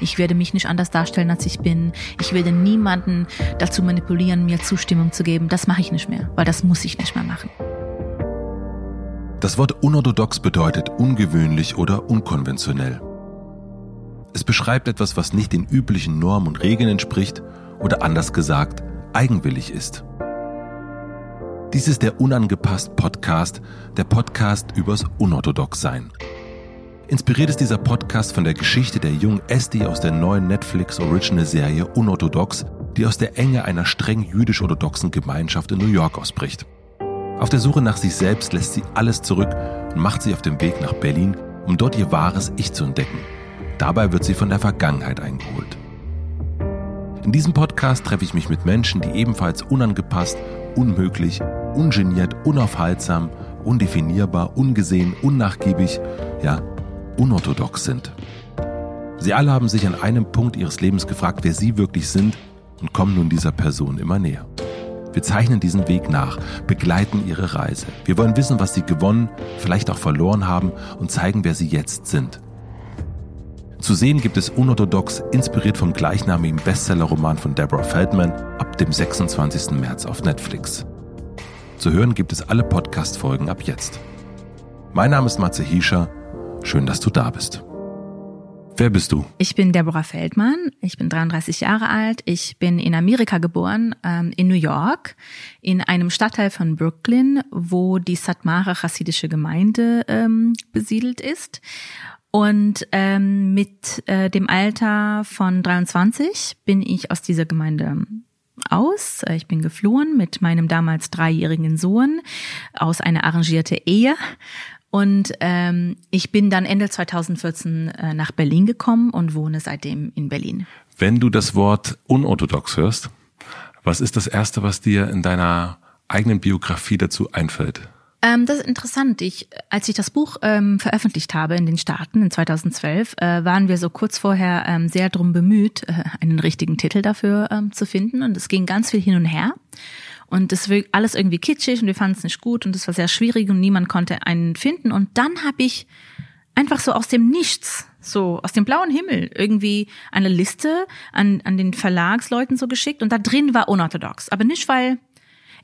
Ich werde mich nicht anders darstellen, als ich bin. Ich werde niemanden dazu manipulieren, mir Zustimmung zu geben. Das mache ich nicht mehr, weil das muss ich nicht mehr machen. Das Wort unorthodox bedeutet ungewöhnlich oder unkonventionell. Es beschreibt etwas, was nicht den üblichen Normen und Regeln entspricht oder anders gesagt eigenwillig ist. Dies ist der Unangepasst Podcast, der Podcast übers Unorthodoxsein. Inspiriert ist dieser Podcast von der Geschichte der jungen Esti aus der neuen Netflix Original Serie Unorthodox, die aus der Enge einer streng jüdisch-orthodoxen Gemeinschaft in New York ausbricht. Auf der Suche nach sich selbst lässt sie alles zurück und macht sich auf den Weg nach Berlin, um dort ihr wahres Ich zu entdecken. Dabei wird sie von der Vergangenheit eingeholt. In diesem Podcast treffe ich mich mit Menschen, die ebenfalls unangepasst, unmöglich, ungeniert, unaufhaltsam, undefinierbar, ungesehen, unnachgiebig, ja, unorthodox sind. Sie alle haben sich an einem Punkt ihres Lebens gefragt, wer sie wirklich sind und kommen nun dieser Person immer näher. Wir zeichnen diesen Weg nach, begleiten ihre Reise. Wir wollen wissen, was sie gewonnen, vielleicht auch verloren haben und zeigen, wer sie jetzt sind. Zu sehen gibt es Unorthodox, inspiriert vom gleichnamigen Bestsellerroman von Deborah Feldman, ab dem 26. März auf Netflix. Zu hören gibt es alle Podcast-Folgen ab jetzt. Mein Name ist Matze Hiescher. Schön, dass du da bist. Wer bist du? Ich bin Deborah Feldmann. Ich bin 33 Jahre alt. Ich bin in Amerika geboren, ähm, in New York, in einem Stadtteil von Brooklyn, wo die Satmara chassidische Gemeinde ähm, besiedelt ist. Und ähm, mit äh, dem Alter von 23 bin ich aus dieser Gemeinde aus. Ich bin geflohen mit meinem damals dreijährigen Sohn aus einer arrangierten Ehe und ähm, ich bin dann Ende 2014 äh, nach Berlin gekommen und wohne seitdem in Berlin. Wenn du das Wort unorthodox hörst, was ist das Erste, was dir in deiner eigenen Biografie dazu einfällt? Ähm, das ist interessant. Ich, als ich das Buch ähm, veröffentlicht habe in den Staaten in 2012, äh, waren wir so kurz vorher ähm, sehr drum bemüht, äh, einen richtigen Titel dafür ähm, zu finden. Und es ging ganz viel hin und her. Und es war alles irgendwie kitschig und wir fanden es nicht gut und es war sehr schwierig und niemand konnte einen finden. Und dann habe ich einfach so aus dem Nichts, so aus dem blauen Himmel, irgendwie eine Liste an, an den Verlagsleuten so geschickt und da drin war unorthodox. Aber nicht, weil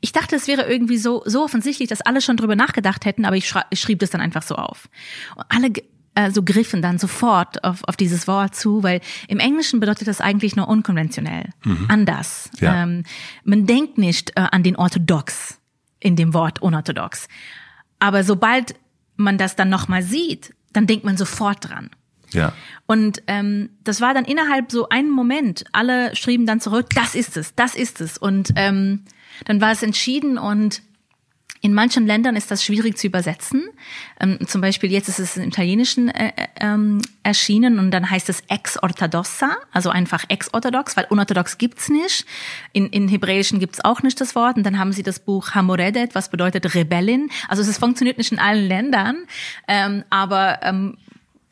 ich dachte, es wäre irgendwie so, so offensichtlich, dass alle schon drüber nachgedacht hätten, aber ich, ich schrieb das dann einfach so auf. Und alle äh, so griffen dann sofort auf, auf dieses Wort zu, weil im Englischen bedeutet das eigentlich nur unkonventionell, mhm. anders. Ja. Ähm, man denkt nicht äh, an den Orthodox in dem Wort unorthodox. Aber sobald man das dann nochmal sieht, dann denkt man sofort dran. Ja. Und ähm, das war dann innerhalb so einen Moment. Alle schrieben dann zurück, das ist es, das ist es. Und ähm, dann war es entschieden und in manchen Ländern ist das schwierig zu übersetzen. Ähm, zum Beispiel jetzt ist es im Italienischen äh, äh, ähm, erschienen und dann heißt es ex-orthodoxa, also einfach ex-orthodox, weil unorthodox gibt's nicht. In, in Hebräischen gibt's auch nicht das Wort. Und dann haben sie das Buch Hamoredet, was bedeutet Rebellin. Also es funktioniert nicht in allen Ländern, ähm, aber ähm,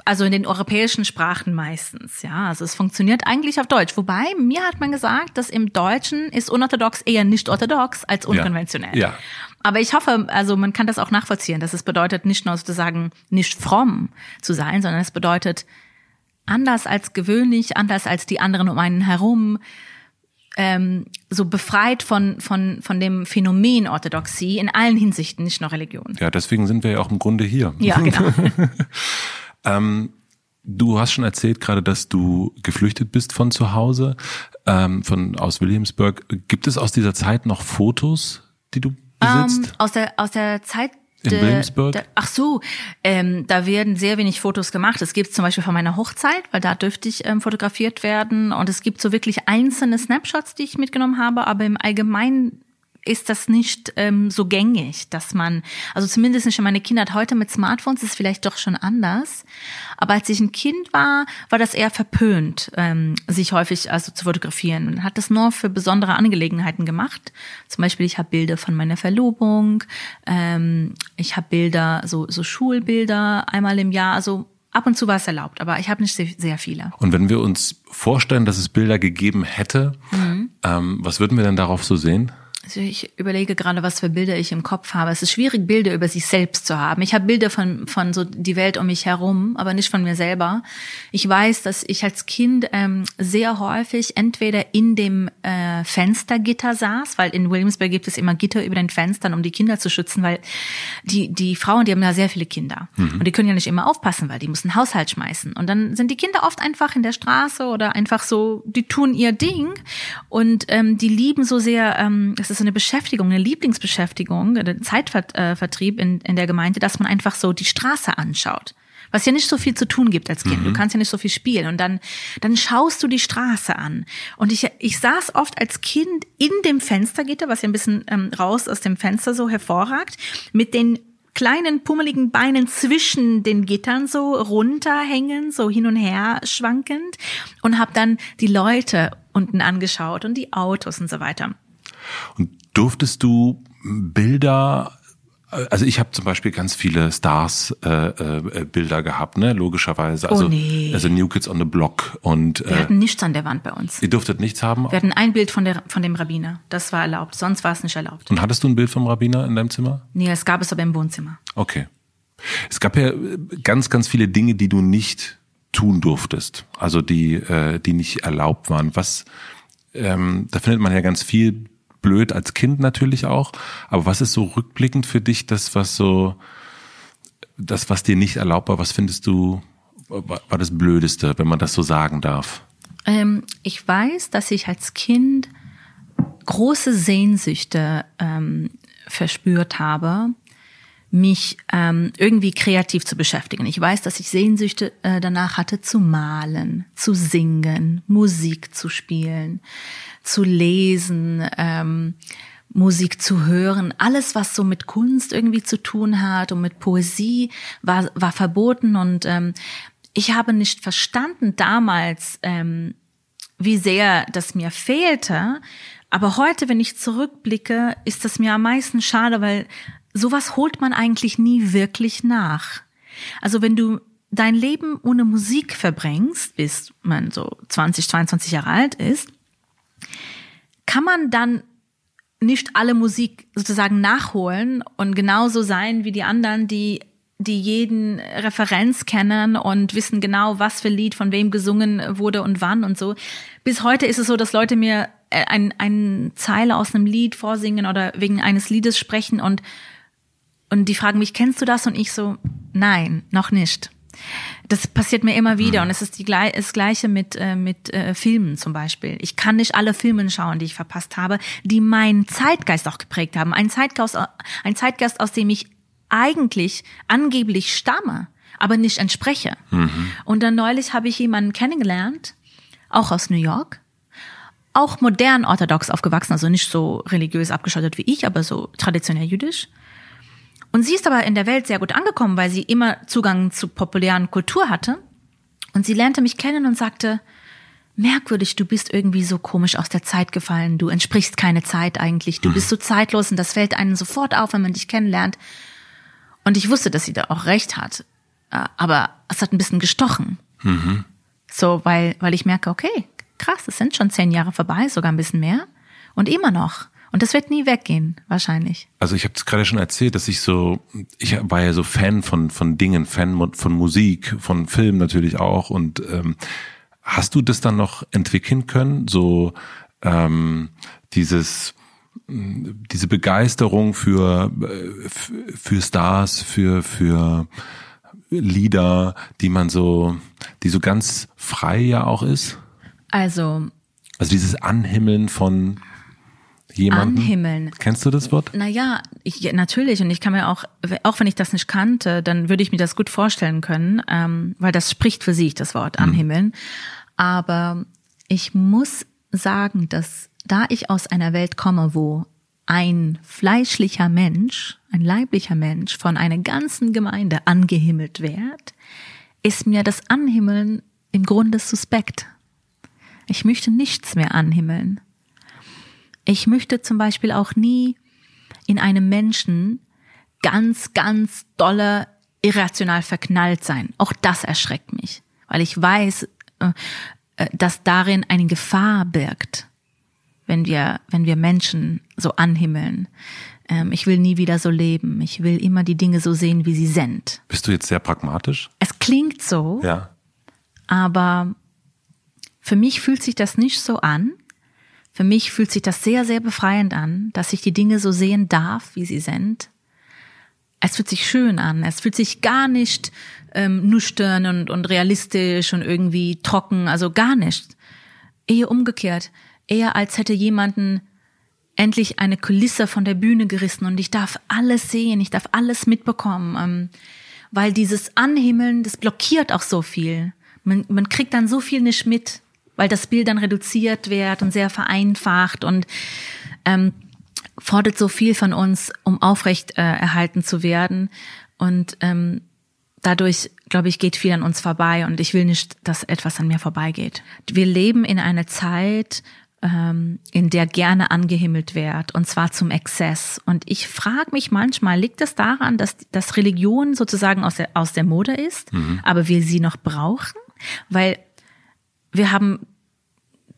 also in den europäischen Sprachen meistens, ja. Also es funktioniert eigentlich auf Deutsch. Wobei mir hat man gesagt, dass im Deutschen ist unorthodox eher nicht orthodox als unkonventionell. Ja. ja. Aber ich hoffe, also man kann das auch nachvollziehen, dass es bedeutet nicht nur sozusagen nicht fromm zu sein, sondern es bedeutet anders als gewöhnlich, anders als die anderen um einen herum, ähm, so befreit von, von, von dem Phänomen Orthodoxie in allen Hinsichten, nicht nur Religion. Ja, deswegen sind wir ja auch im Grunde hier. Ja, genau. ähm, du hast schon erzählt gerade, dass du geflüchtet bist von zu Hause, ähm, von aus Williamsburg. Gibt es aus dieser Zeit noch Fotos, die du besitzt? Ähm, aus der aus der Zeit in Williamsburg? De, ach so, ähm, da werden sehr wenig Fotos gemacht. Es gibt zum Beispiel von meiner Hochzeit, weil da dürfte ich ähm, fotografiert werden. Und es gibt so wirklich einzelne Snapshots, die ich mitgenommen habe, aber im Allgemeinen ist das nicht ähm, so gängig, dass man, also zumindest nicht in meiner Kindheit, heute mit Smartphones ist es vielleicht doch schon anders. Aber als ich ein Kind war, war das eher verpönt, ähm, sich häufig also zu fotografieren. Man hat das nur für besondere Angelegenheiten gemacht. Zum Beispiel, ich habe Bilder von meiner Verlobung, ähm, ich habe Bilder, so, so Schulbilder einmal im Jahr, also ab und zu war es erlaubt, aber ich habe nicht sehr, sehr, viele. Und wenn wir uns vorstellen, dass es Bilder gegeben hätte, mhm. ähm, was würden wir denn darauf so sehen? Also ich überlege gerade, was für Bilder ich im Kopf habe. Es ist schwierig, Bilder über sich selbst zu haben. Ich habe Bilder von, von so die Welt um mich herum, aber nicht von mir selber. Ich weiß, dass ich als Kind ähm, sehr häufig entweder in dem äh, Fenstergitter saß, weil in Williamsburg gibt es immer Gitter über den Fenstern, um die Kinder zu schützen, weil die, die Frauen, die haben ja sehr viele Kinder. Mhm. Und die können ja nicht immer aufpassen, weil die müssen Haushalt schmeißen. Und dann sind die Kinder oft einfach in der Straße oder einfach so, die tun ihr Ding und ähm, die lieben so sehr, ähm, das ist so eine Beschäftigung, eine Lieblingsbeschäftigung, ein Zeitvertrieb in, in der Gemeinde, dass man einfach so die Straße anschaut was ja nicht so viel zu tun gibt als Kind. Mhm. Du kannst ja nicht so viel spielen und dann dann schaust du die Straße an. Und ich ich saß oft als Kind in dem Fenstergitter, was ja ein bisschen ähm, raus aus dem Fenster so hervorragt, mit den kleinen pummeligen Beinen zwischen den Gittern so runterhängen, so hin und her schwankend und habe dann die Leute unten angeschaut und die Autos und so weiter. Und durftest du Bilder also ich habe zum Beispiel ganz viele Stars äh, äh, Bilder gehabt, ne, logischerweise. Also, oh nee. also New Kids on the Block und Wir äh, hatten nichts an der Wand bei uns. Ihr durftet nichts haben? Wir hatten ein Bild von der von dem Rabbiner. Das war erlaubt, sonst war es nicht erlaubt. Und hattest du ein Bild vom Rabbiner in deinem Zimmer? Nee, es gab es aber im Wohnzimmer. Okay. Es gab ja ganz ganz viele Dinge, die du nicht tun durftest, also die äh, die nicht erlaubt waren. Was ähm, da findet man ja ganz viel blöd als Kind natürlich auch. Aber was ist so rückblickend für dich das, was so, das, was dir nicht erlaubt war, was findest du, war das Blödeste, wenn man das so sagen darf? Ähm, ich weiß, dass ich als Kind große Sehnsüchte ähm, verspürt habe, mich ähm, irgendwie kreativ zu beschäftigen. Ich weiß, dass ich Sehnsüchte äh, danach hatte, zu malen, zu singen, Musik zu spielen zu lesen, ähm, Musik zu hören, alles, was so mit Kunst irgendwie zu tun hat und mit Poesie, war, war verboten. Und ähm, ich habe nicht verstanden damals, ähm, wie sehr das mir fehlte. Aber heute, wenn ich zurückblicke, ist das mir am meisten schade, weil sowas holt man eigentlich nie wirklich nach. Also wenn du dein Leben ohne Musik verbringst, bis man so 20, 22 Jahre alt ist, kann man dann nicht alle Musik sozusagen nachholen und genauso sein wie die anderen, die die jeden Referenz kennen und wissen genau, was für Lied von wem gesungen wurde und wann und so. Bis heute ist es so, dass Leute mir äh, ein, ein Zeile aus einem Lied vorsingen oder wegen eines Liedes sprechen und, und die fragen mich, kennst du das? Und ich so, nein, noch nicht. Das passiert mir immer wieder mhm. und es ist die, das Gleiche mit, äh, mit äh, Filmen zum Beispiel. Ich kann nicht alle Filme schauen, die ich verpasst habe, die meinen Zeitgeist auch geprägt haben. Ein Zeitgeist, ein Zeitgeist, aus dem ich eigentlich angeblich stamme, aber nicht entspreche. Mhm. Und dann neulich habe ich jemanden kennengelernt, auch aus New York, auch modern orthodox aufgewachsen, also nicht so religiös abgeschottet wie ich, aber so traditionell jüdisch. Und sie ist aber in der Welt sehr gut angekommen, weil sie immer Zugang zu populären Kultur hatte. Und sie lernte mich kennen und sagte, merkwürdig, du bist irgendwie so komisch aus der Zeit gefallen, du entsprichst keine Zeit eigentlich, du bist so zeitlos und das fällt einem sofort auf, wenn man dich kennenlernt. Und ich wusste, dass sie da auch recht hat. Äh, aber es hat ein bisschen gestochen. Mhm. So, weil, weil ich merke, okay, krass, es sind schon zehn Jahre vorbei, sogar ein bisschen mehr. Und immer noch. Und das wird nie weggehen, wahrscheinlich. Also ich habe es gerade schon erzählt, dass ich so, ich war ja so Fan von von Dingen, Fan von Musik, von Film natürlich auch. Und ähm, hast du das dann noch entwickeln können? So ähm, dieses diese Begeisterung für für Stars, für für Lieder, die man so, die so ganz frei ja auch ist. Also also dieses Anhimmeln von jemanden? Anhimmeln. Kennst du das Wort? Naja, ich, natürlich. Und ich kann mir auch, auch wenn ich das nicht kannte, dann würde ich mir das gut vorstellen können, ähm, weil das spricht für sich, das Wort anhimmeln. Mhm. Aber ich muss sagen, dass da ich aus einer Welt komme, wo ein fleischlicher Mensch, ein leiblicher Mensch von einer ganzen Gemeinde angehimmelt wird, ist mir das Anhimmeln im Grunde suspekt. Ich möchte nichts mehr anhimmeln. Ich möchte zum Beispiel auch nie in einem Menschen ganz, ganz dolle irrational verknallt sein. Auch das erschreckt mich, weil ich weiß, äh, äh, dass darin eine Gefahr birgt. wenn wir, wenn wir Menschen so anhimmeln. Ähm, ich will nie wieder so leben. Ich will immer die Dinge so sehen, wie sie sind. Bist du jetzt sehr pragmatisch? Es klingt so, Ja. aber für mich fühlt sich das nicht so an. Für mich fühlt sich das sehr, sehr befreiend an, dass ich die Dinge so sehen darf, wie sie sind. Es fühlt sich schön an. Es fühlt sich gar nicht ähm, nüchtern und, und realistisch und irgendwie trocken, also gar nicht. Eher umgekehrt. Eher als hätte jemanden endlich eine Kulisse von der Bühne gerissen und ich darf alles sehen, ich darf alles mitbekommen. Ähm, weil dieses Anhimmeln, das blockiert auch so viel. Man, man kriegt dann so viel nicht mit, weil das Bild dann reduziert wird und sehr vereinfacht und ähm, fordert so viel von uns, um aufrecht äh, erhalten zu werden. Und ähm, dadurch, glaube ich, geht viel an uns vorbei und ich will nicht, dass etwas an mir vorbeigeht. Wir leben in einer Zeit, ähm, in der gerne angehimmelt wird, und zwar zum Exzess. Und ich frage mich manchmal, liegt es daran, dass, dass Religion sozusagen aus der, aus der Mode ist, aber wir sie noch brauchen? Weil wir haben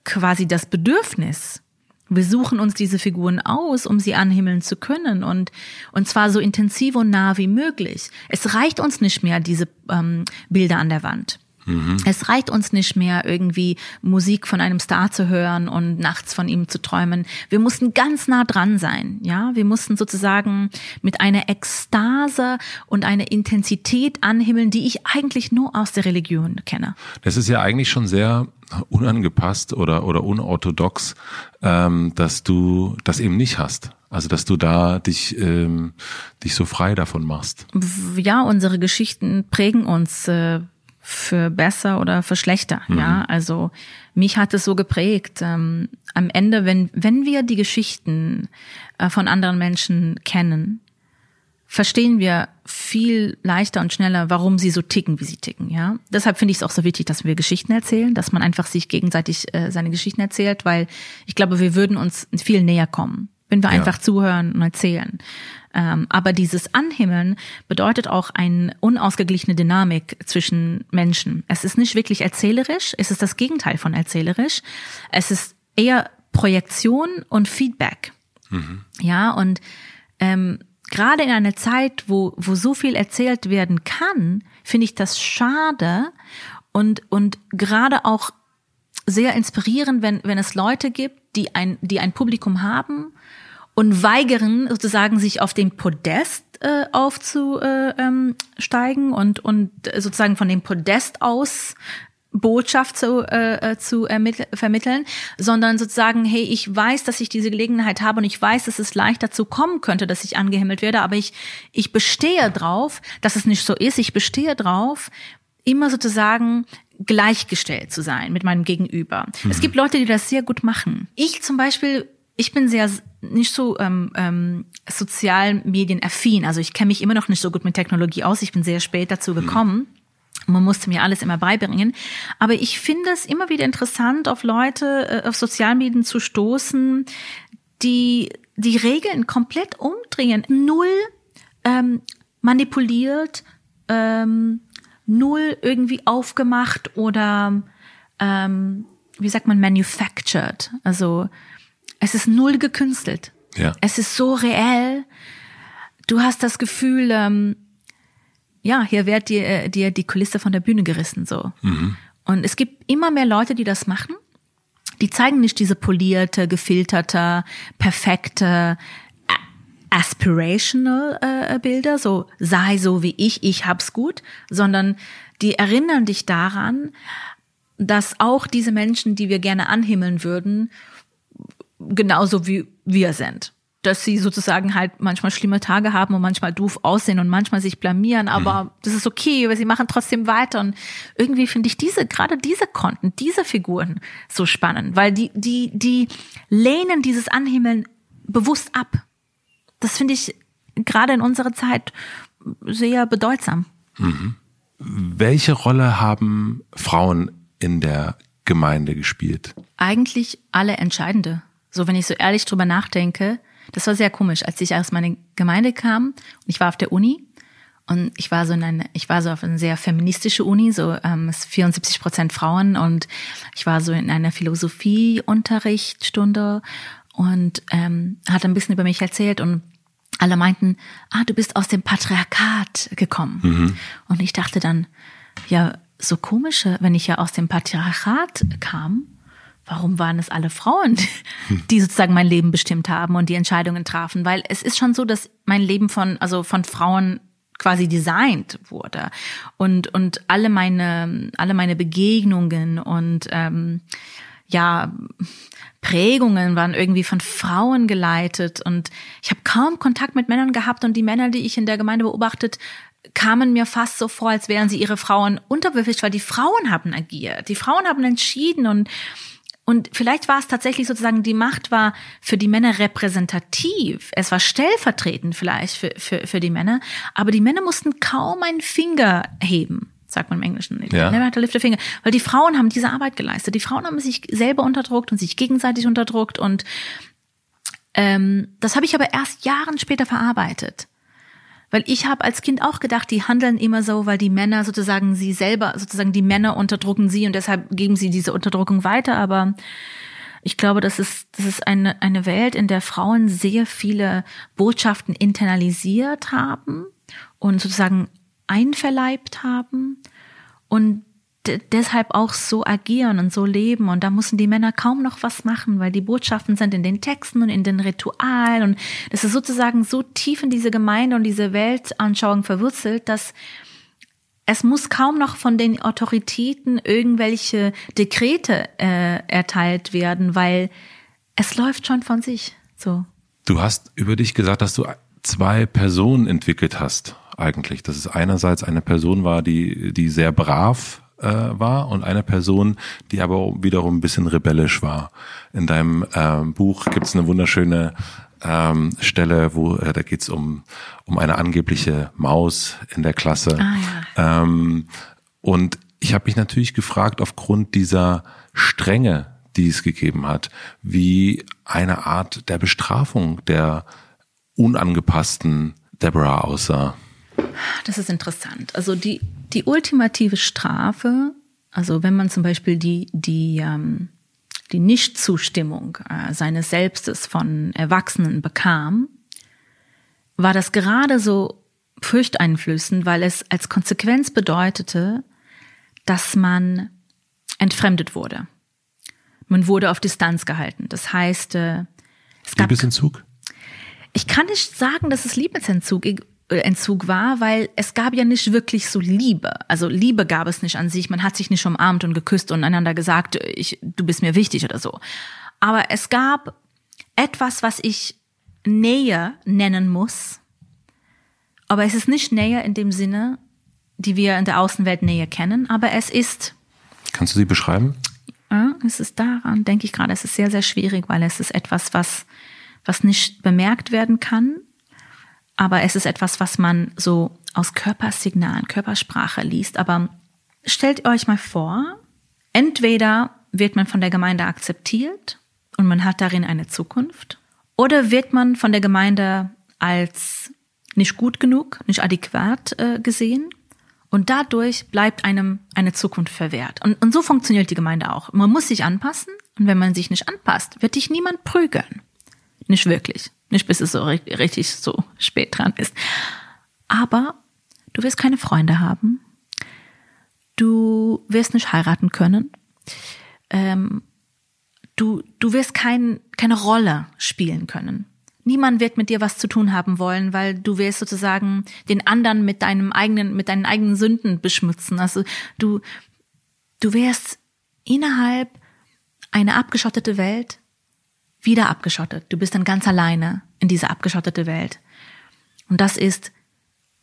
quasi das Bedürfnis, wir suchen uns diese Figuren aus, um sie anhimmeln zu können und, und zwar so intensiv und nah wie möglich. Es reicht uns nicht mehr, diese ähm, Bilder an der Wand. Es reicht uns nicht mehr, irgendwie Musik von einem Star zu hören und nachts von ihm zu träumen. Wir mussten ganz nah dran sein, ja. Wir mussten sozusagen mit einer Ekstase und einer Intensität anhimmeln, die ich eigentlich nur aus der Religion kenne. Das ist ja eigentlich schon sehr unangepasst oder, oder unorthodox, ähm, dass du das eben nicht hast. Also dass du da dich, ähm, dich so frei davon machst. ja, unsere Geschichten prägen uns äh, für besser oder für schlechter. Ja, also mich hat es so geprägt. Ähm, am Ende, wenn wenn wir die Geschichten äh, von anderen Menschen kennen, verstehen wir viel leichter und schneller, warum sie so ticken, wie sie ticken. Ja, deshalb finde ich es auch so wichtig, dass wir Geschichten erzählen, dass man einfach sich gegenseitig äh, seine Geschichten erzählt, weil ich glaube, wir würden uns viel näher kommen, wenn wir Ja. einfach zuhören und erzählen. Ähm, aber dieses Anhimmeln bedeutet auch eine unausgeglichene Dynamik zwischen Menschen. Es ist nicht wirklich erzählerisch, es ist das Gegenteil von erzählerisch. Es ist eher Projektion und Feedback. Ja, und ähm, gerade in einer Zeit, wo, wo so viel erzählt werden kann, finde ich das schade und, und gerade auch sehr inspirierend, wenn, wenn es Leute gibt, die ein, die ein Publikum haben und weigern, sozusagen sich auf dem Podest äh, aufzusteigen äh, ähm, und, und sozusagen von dem Podest aus Botschaft zu, äh, äh, zu ermittel, vermitteln, sondern sozusagen, hey, ich weiß, dass ich diese Gelegenheit habe und ich weiß, dass es leicht dazu kommen könnte, dass ich angehimmelt werde, aber ich, ich bestehe drauf, dass es nicht so ist. Ich bestehe drauf, immer sozusagen gleichgestellt zu sein mit meinem Gegenüber. Es gibt Leute, die das sehr gut machen. Ich zum Beispiel, ich bin sehr nicht so ähm, ähm, sozialmedienaffin. Also ich kenne mich immer noch nicht so gut mit Technologie aus. Ich bin sehr spät dazu gekommen. Man musste mir alles immer beibringen. Aber ich finde es immer wieder interessant, auf Leute, äh, auf Sozialmedien zu stoßen, die die Regeln komplett umdrehen. Null ähm, manipuliert, ähm, null irgendwie aufgemacht oder ähm, wie sagt man, manufactured. Also es ist null gekünstelt. Ja. Es ist so reell. Du hast das Gefühl, ähm, ja, hier wird dir, äh, dir die Kulisse von der Bühne gerissen so. Und es gibt immer mehr Leute, die das machen. Die zeigen nicht diese polierte, gefilterte, perfekte, aspirational äh, Bilder, so sei so wie ich, ich hab's gut, sondern die erinnern dich daran, dass auch diese Menschen, die wir gerne anhimmeln würden, genauso wie wir sind. Dass sie sozusagen halt manchmal schlimme Tage haben und manchmal doof aussehen und manchmal sich blamieren, aber das ist okay, weil sie machen trotzdem weiter. Und irgendwie finde ich diese, gerade diese Konten, diese Figuren so spannend, weil die, die, die lehnen dieses Anhimmeln bewusst ab. Das finde ich gerade in unserer Zeit sehr bedeutsam. Welche Rolle haben Frauen in der Gemeinde gespielt? eigentlich alle entscheidende. So, wenn ich so ehrlich drüber nachdenke, das war sehr komisch, als ich aus meiner Gemeinde kam und ich war auf der Uni Und ich war so in eine, ich war so auf eine sehr feministische Uni, so ähm, 74 Prozent Frauen und ich war so in einer Philosophieunterrichtsstunde und ähm, hat ein bisschen über mich erzählt und alle meinten, ah, du bist aus dem Patriarchat gekommen. Mhm. Und ich dachte dann, ja, so komische, wenn ich ja aus dem Patriarchat kam, warum waren es alle Frauen, die sozusagen mein Leben bestimmt haben und die Entscheidungen trafen? Weil es ist schon so, dass mein Leben von, also von Frauen quasi designt wurde. Und und alle meine alle meine Begegnungen und ähm, ja Prägungen waren irgendwie von Frauen geleitet. Und ich habe kaum Kontakt mit Männern gehabt und die Männer, die ich in der Gemeinde beobachtet, kamen mir fast so vor, als wären sie ihre Frauen unterwürfig, weil die Frauen haben agiert, die Frauen haben entschieden und und vielleicht war es tatsächlich sozusagen, die Macht war für die Männer repräsentativ. Es war stellvertretend vielleicht für, für, für die Männer. Aber die Männer mussten kaum einen Finger heben, sagt man im Englischen. Ja. Never had to lift a finger. Weil die Frauen haben diese Arbeit geleistet. Die Frauen haben sich selber unterdrückt und sich gegenseitig unterdrückt. Und ähm, das habe ich aber erst Jahren später verarbeitet. Weil ich habe als Kind auch gedacht, die handeln immer so, weil die Männer sozusagen sie selber, sozusagen die Männer unterdrücken sie und deshalb geben sie diese Unterdrückung weiter. Aber ich glaube, das ist, das ist eine, eine Welt, in der Frauen sehr viele Botschaften internalisiert haben und sozusagen einverleibt haben und deshalb auch so agieren und so leben. Und da müssen die Männer kaum noch was machen, weil die Botschaften sind in den Texten und in den Ritualen. Und das ist sozusagen so tief in diese Gemeinde und diese Weltanschauung verwurzelt, dass es muss kaum noch von den Autoritäten irgendwelche Dekrete äh, erteilt werden, weil es läuft schon von sich. So. Du hast über dich gesagt, dass du zwei Personen entwickelt hast eigentlich. Dass es einerseits eine Person war, die, die sehr brav äh, war und eine Person, die aber wiederum ein bisschen rebellisch war. In deinem ähm, Buch gibt es eine wunderschöne ähm, Stelle, wo äh, da geht's um um eine angebliche Maus in der Klasse. Ah, ja. ähm, und ich habe mich natürlich gefragt, aufgrund dieser Strenge, die es gegeben hat, wie eine Art der Bestrafung der unangepassten Deborah aussah. Das ist interessant. Also die, die ultimative Strafe, also wenn man zum Beispiel die, die, ähm, die Nichtzustimmung äh, seines Selbstes von Erwachsenen bekam, war das gerade so furchteinflößend, weil es als Konsequenz bedeutete, dass man entfremdet wurde. Man wurde auf Distanz gehalten. Das heißt, äh, es gab Liebesentzug? Ich kann nicht sagen, dass es Liebesentzug. Entzug war, weil es gab ja nicht wirklich so Liebe. Also Liebe gab es nicht an sich. Man hat sich nicht umarmt und geküsst und einander gesagt, ich, du bist mir wichtig oder so. Aber es gab etwas, was ich Nähe nennen muss. Aber es ist nicht Nähe in dem Sinne, die wir in der Außenwelt Nähe kennen, aber es ist. Kannst du sie beschreiben? Ja, es ist daran, denke ich gerade, es ist sehr, sehr schwierig, weil es ist etwas, was, was nicht bemerkt werden kann aber es ist etwas, was man so aus Körpersignalen, Körpersprache liest. Aber stellt euch mal vor, entweder wird man von der Gemeinde akzeptiert und man hat darin eine Zukunft, oder wird man von der Gemeinde als nicht gut genug, nicht adäquat äh, gesehen und dadurch bleibt einem eine Zukunft verwehrt. Und, und so funktioniert die Gemeinde auch. Man muss sich anpassen und wenn man sich nicht anpasst, wird dich niemand prügeln. Nicht wirklich. Nicht bis es so richtig so spät dran ist. Aber du wirst keine Freunde haben. Du wirst nicht heiraten können. Ähm, du, du wirst kein, keine Rolle spielen können. Niemand wird mit dir was zu tun haben wollen, weil du wirst sozusagen den anderen mit deinem eigenen, mit deinen eigenen Sünden beschmutzen. Also du, du wirst innerhalb einer abgeschottete Welt wieder abgeschottet. Du bist dann ganz alleine in dieser abgeschottete Welt. Und das ist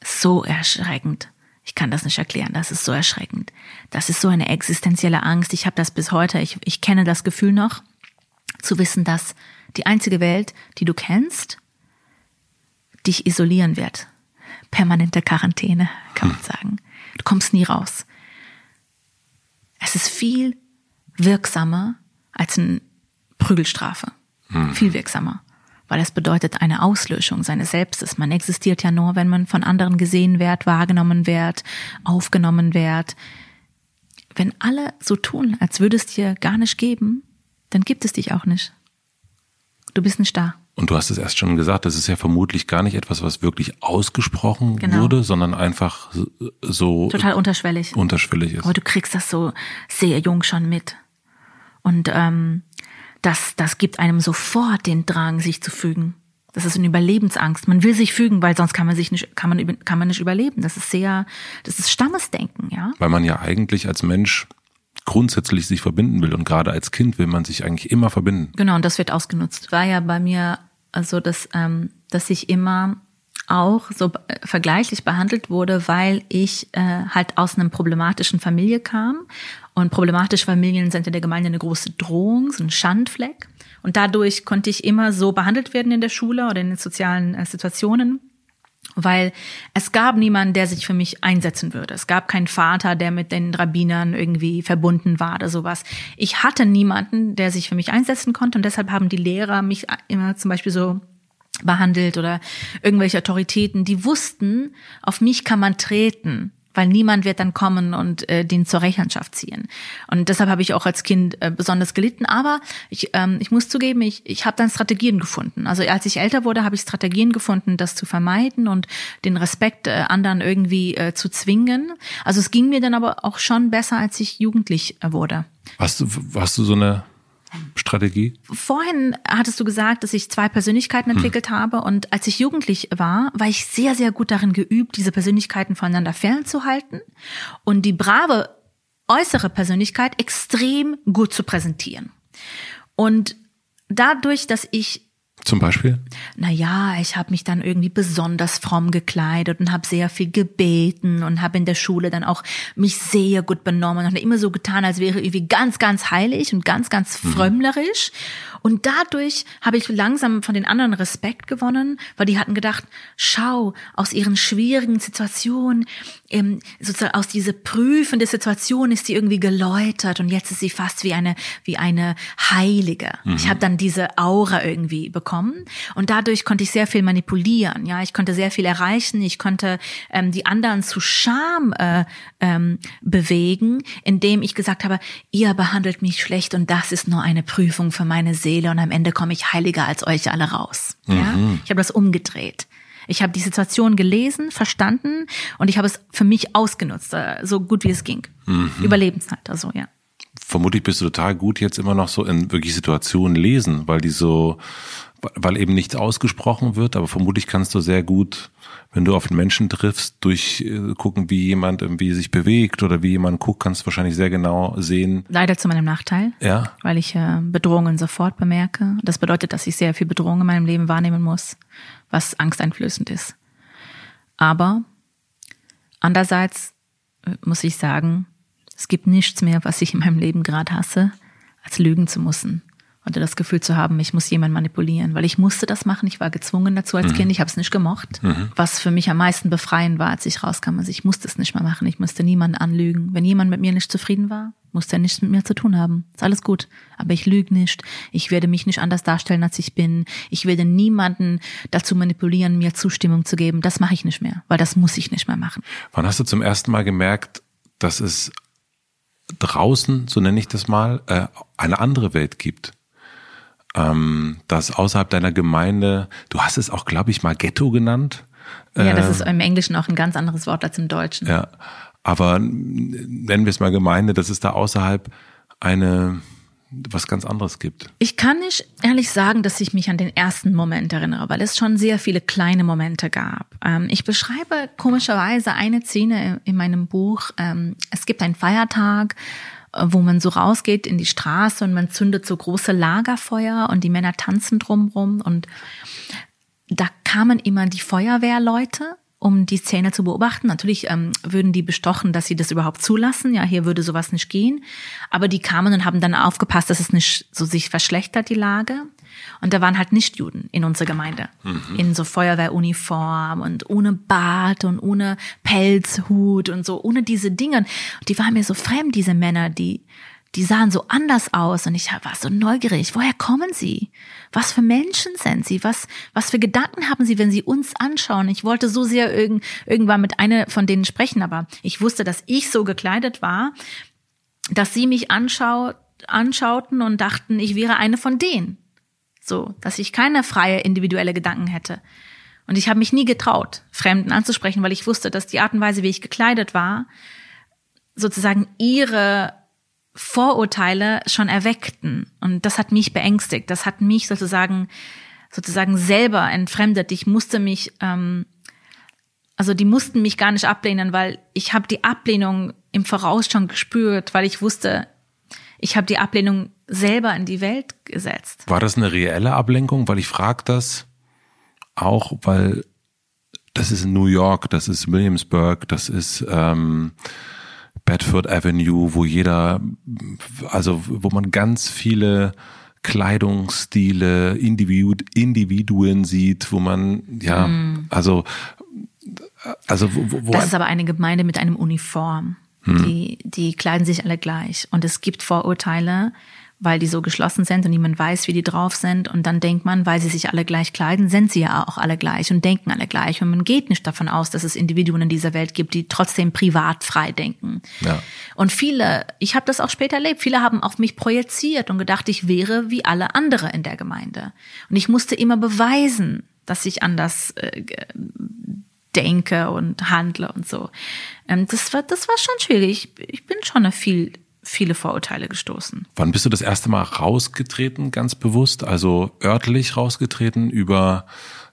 so erschreckend. Ich kann das nicht erklären. Das ist so erschreckend. Das ist so eine existenzielle Angst. Ich habe das bis heute. Ich, ich kenne das Gefühl noch, zu wissen, dass die einzige Welt, die du kennst, dich isolieren wird. Permanente Quarantäne, kann man hm. sagen. Du kommst nie raus. Es ist viel wirksamer als eine Prügelstrafe. Mhm. Viel wirksamer. weil es bedeutet eine Auslöschung seines Selbstes. Man existiert ja nur, wenn man von anderen gesehen wird, wahrgenommen wird, aufgenommen wird. Wenn alle so tun, als würde es dir gar nicht geben, dann gibt es dich auch nicht. Du bist nicht da. Und du hast es erst schon gesagt, das ist ja vermutlich gar nicht etwas, was wirklich ausgesprochen genau. wurde, sondern einfach so total unterschwellig. Unterschwellig ist. Aber du kriegst das so sehr jung schon mit. Und ähm, das, das gibt einem sofort den Drang, sich zu fügen. Das ist eine Überlebensangst. Man will sich fügen, weil sonst kann man sich nicht, kann man, kann man nicht überleben. Das ist sehr, das ist Stammesdenken, ja. Weil man ja eigentlich als Mensch grundsätzlich sich verbinden will und gerade als Kind will man sich eigentlich immer verbinden. Genau, und das wird ausgenutzt. War ja bei mir also, dass, ähm, dass ich immer auch so vergleichlich behandelt wurde, weil ich äh, halt aus einer problematischen Familie kam. Und problematische Familien sind in der Gemeinde eine große Drohung, so ein Schandfleck. Und dadurch konnte ich immer so behandelt werden in der Schule oder in den sozialen äh, Situationen weil es gab niemanden, der sich für mich einsetzen würde. Es gab keinen Vater, der mit den Rabbinern irgendwie verbunden war oder sowas. Ich hatte niemanden, der sich für mich einsetzen konnte und deshalb haben die Lehrer mich immer zum Beispiel so behandelt oder irgendwelche Autoritäten, die wussten, auf mich kann man treten weil niemand wird dann kommen und äh, den zur Rechenschaft ziehen. Und deshalb habe ich auch als Kind äh, besonders gelitten. Aber ich, ähm, ich muss zugeben, ich, ich habe dann Strategien gefunden. Also als ich älter wurde, habe ich Strategien gefunden, das zu vermeiden und den Respekt äh, anderen irgendwie äh, zu zwingen. Also es ging mir dann aber auch schon besser, als ich jugendlich äh, wurde. Hast du, hast du so eine Strategie? Vorhin hattest du gesagt, dass ich zwei Persönlichkeiten hm. entwickelt hm. habe und als ich jugendlich war, war ich sehr, sehr gut darin geübt, diese Persönlichkeiten voneinander fernzuhalten und die brave äußere Persönlichkeit extrem gut zu präsentieren. Und dadurch, dass ich zum Beispiel? Naja, ich habe mich dann irgendwie besonders fromm gekleidet und habe sehr viel gebeten und habe in der Schule dann auch mich sehr gut benommen und immer so getan, als wäre irgendwie ganz, ganz heilig und ganz, ganz mhm. frömmlerisch. Mhm. Und dadurch habe ich langsam von den anderen Respekt gewonnen, weil die hatten gedacht, schau, aus ihren schwierigen Situationen, ähm, sozusagen aus dieser prüfende Situation ist sie irgendwie geläutert und jetzt ist sie fast wie eine, wie eine Heilige. Mhm. Ich habe dann diese Aura irgendwie bekommen und dadurch konnte ich sehr viel manipulieren. Ja, ich konnte sehr viel erreichen. Ich konnte ähm, die anderen zu Scham äh, ähm, bewegen, indem ich gesagt habe, ihr behandelt mich schlecht und das ist nur eine Prüfung für meine Seele. Und am Ende komme ich heiliger als euch alle raus. Mhm. Ja? Ich habe das umgedreht. Ich habe die Situation gelesen, verstanden und ich habe es für mich ausgenutzt, äh, so gut wie es ging. Mhm. Überlebenszeit, also ja. Vermutlich bist du total gut jetzt immer noch so in wirklich Situationen lesen, weil die so, weil eben nichts ausgesprochen wird, aber vermutlich kannst du sehr gut wenn du auf einen Menschen triffst, durch äh, gucken, wie jemand irgendwie sich bewegt oder wie jemand guckt, kannst du wahrscheinlich sehr genau sehen. Leider zu meinem Nachteil. Ja. Weil ich äh, Bedrohungen sofort bemerke. Das bedeutet, dass ich sehr viel Bedrohung in meinem Leben wahrnehmen muss, was angsteinflößend ist. Aber andererseits äh, muss ich sagen, es gibt nichts mehr, was ich in meinem Leben gerade hasse, als lügen zu müssen oder das Gefühl zu haben, ich muss jemanden manipulieren, weil ich musste das machen. Ich war gezwungen dazu als mhm. Kind. Ich habe es nicht gemocht. Mhm. Was für mich am meisten befreiend war, als ich rauskam, also ich musste es nicht mehr machen. Ich musste niemanden anlügen. Wenn jemand mit mir nicht zufrieden war, musste er nichts mit mir zu tun haben. Ist alles gut. Aber ich lüge nicht. Ich werde mich nicht anders darstellen, als ich bin. Ich werde niemanden dazu manipulieren, mir Zustimmung zu geben. Das mache ich nicht mehr, weil das muss ich nicht mehr machen. Wann hast du zum ersten Mal gemerkt, dass es draußen, so nenne ich das mal, äh, eine andere Welt gibt? ähm, dass außerhalb deiner Gemeinde, du hast es auch, glaube ich, mal Ghetto genannt. Ja, das ist ähm, im Englischen auch ein ganz anderes Wort als im Deutschen. Ja, aber nennen wir es mal Gemeinde, dass es da außerhalb eine was ganz anderes gibt. Ich kann nicht ehrlich sagen, dass ich mich an den ersten Moment erinnere, weil es schon sehr viele kleine Momente gab. Ähm, ich beschreibe komischerweise eine Szene in meinem Buch. Ähm, es gibt einen Feiertag äh, wo man so rausgeht in die Straße und man zündet so große Lagerfeuer und die Männer tanzen drumrum und da kamen immer die Feuerwehrleute um die Szene zu beobachten. Natürlich ähm, würden die bestochen, dass sie das überhaupt zulassen. Ja, hier würde sowas nicht gehen. Aber die kamen und haben dann aufgepasst, dass es nicht so sich verschlechtert, die Lage. Und da waren halt nicht Juden in unserer Gemeinde. Mhm. In so Feuerwehruniform und ohne Bart und ohne Pelzhut und so, ohne diese Dinge. Und die waren mir so fremd, diese Männer, die, die sahen so anders aus und ich war so neugierig. Woher kommen sie? Was für Menschen sind sie? Was, was für Gedanken haben sie, wenn sie uns anschauen? Ich wollte so sehr irgend, irgendwann mit einer von denen sprechen, aber ich wusste, dass ich so gekleidet war, dass sie mich anschaut, anschauten und dachten, ich wäre eine von denen. So, dass ich keine freie individuelle Gedanken hätte. Und ich habe mich nie getraut, Fremden anzusprechen, weil ich wusste, dass die Art und Weise, wie ich gekleidet war, sozusagen ihre Vorurteile schon erweckten. Und das hat mich beängstigt. Das hat mich sozusagen, sozusagen selber entfremdet. Ich musste mich, ähm, also die mussten mich gar nicht ablehnen, weil ich habe die Ablehnung im Voraus schon gespürt, weil ich wusste, ich habe die Ablehnung selber in die Welt gesetzt. War das eine reelle Ablenkung? Weil ich frage das auch, weil das ist New York, das ist Williamsburg, das ist ähm, Bedford Avenue, wo jeder, also wo man ganz viele Kleidungsstile, Individu Individuen sieht, wo man, ja, mm. also, also wo, wo Das ist aber eine Gemeinde mit einem Uniform. Hm. Die, die kleiden sich alle gleich. Und es gibt Vorurteile, weil die so geschlossen sind und niemand weiß, wie die drauf sind. Und dann denkt man, weil sie sich alle gleich kleiden, sind sie ja auch alle gleich und denken alle gleich. Und man geht nicht davon aus, dass es Individuen in dieser Welt gibt, die trotzdem privat frei denken. Ja. Und viele, ich habe das auch später erlebt, viele haben auf mich projiziert und gedacht, ich wäre wie alle andere in der Gemeinde. Und ich musste immer beweisen, dass ich anders äh, denke und handle und so. Ähm, das war, das war schon schwierig. Ich bin schon eine viel viele Vorurteile gestoßen. Wann bist du das erste Mal rausgetreten, ganz bewusst? Also örtlich rausgetreten über,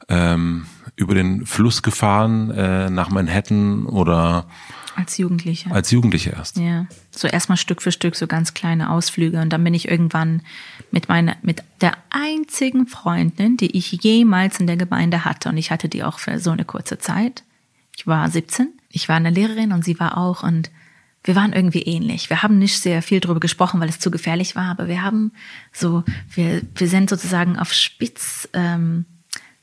ähm, über den Fluss gefahren äh, nach Manhattan oder als Jugendliche. Als Jugendliche erst. Ja. So erstmal Stück für Stück, so ganz kleine Ausflüge. Und dann bin ich irgendwann mit meiner, mit der einzigen Freundin, die ich jemals in der Gemeinde hatte. Und ich hatte die auch für so eine kurze Zeit. Ich war 17. Ich war eine Lehrerin und sie war auch. Und wir waren irgendwie ähnlich. Wir haben nicht sehr viel darüber gesprochen, weil es zu gefährlich war, aber wir haben so, wir, wir sind sozusagen auf Spitz, ähm,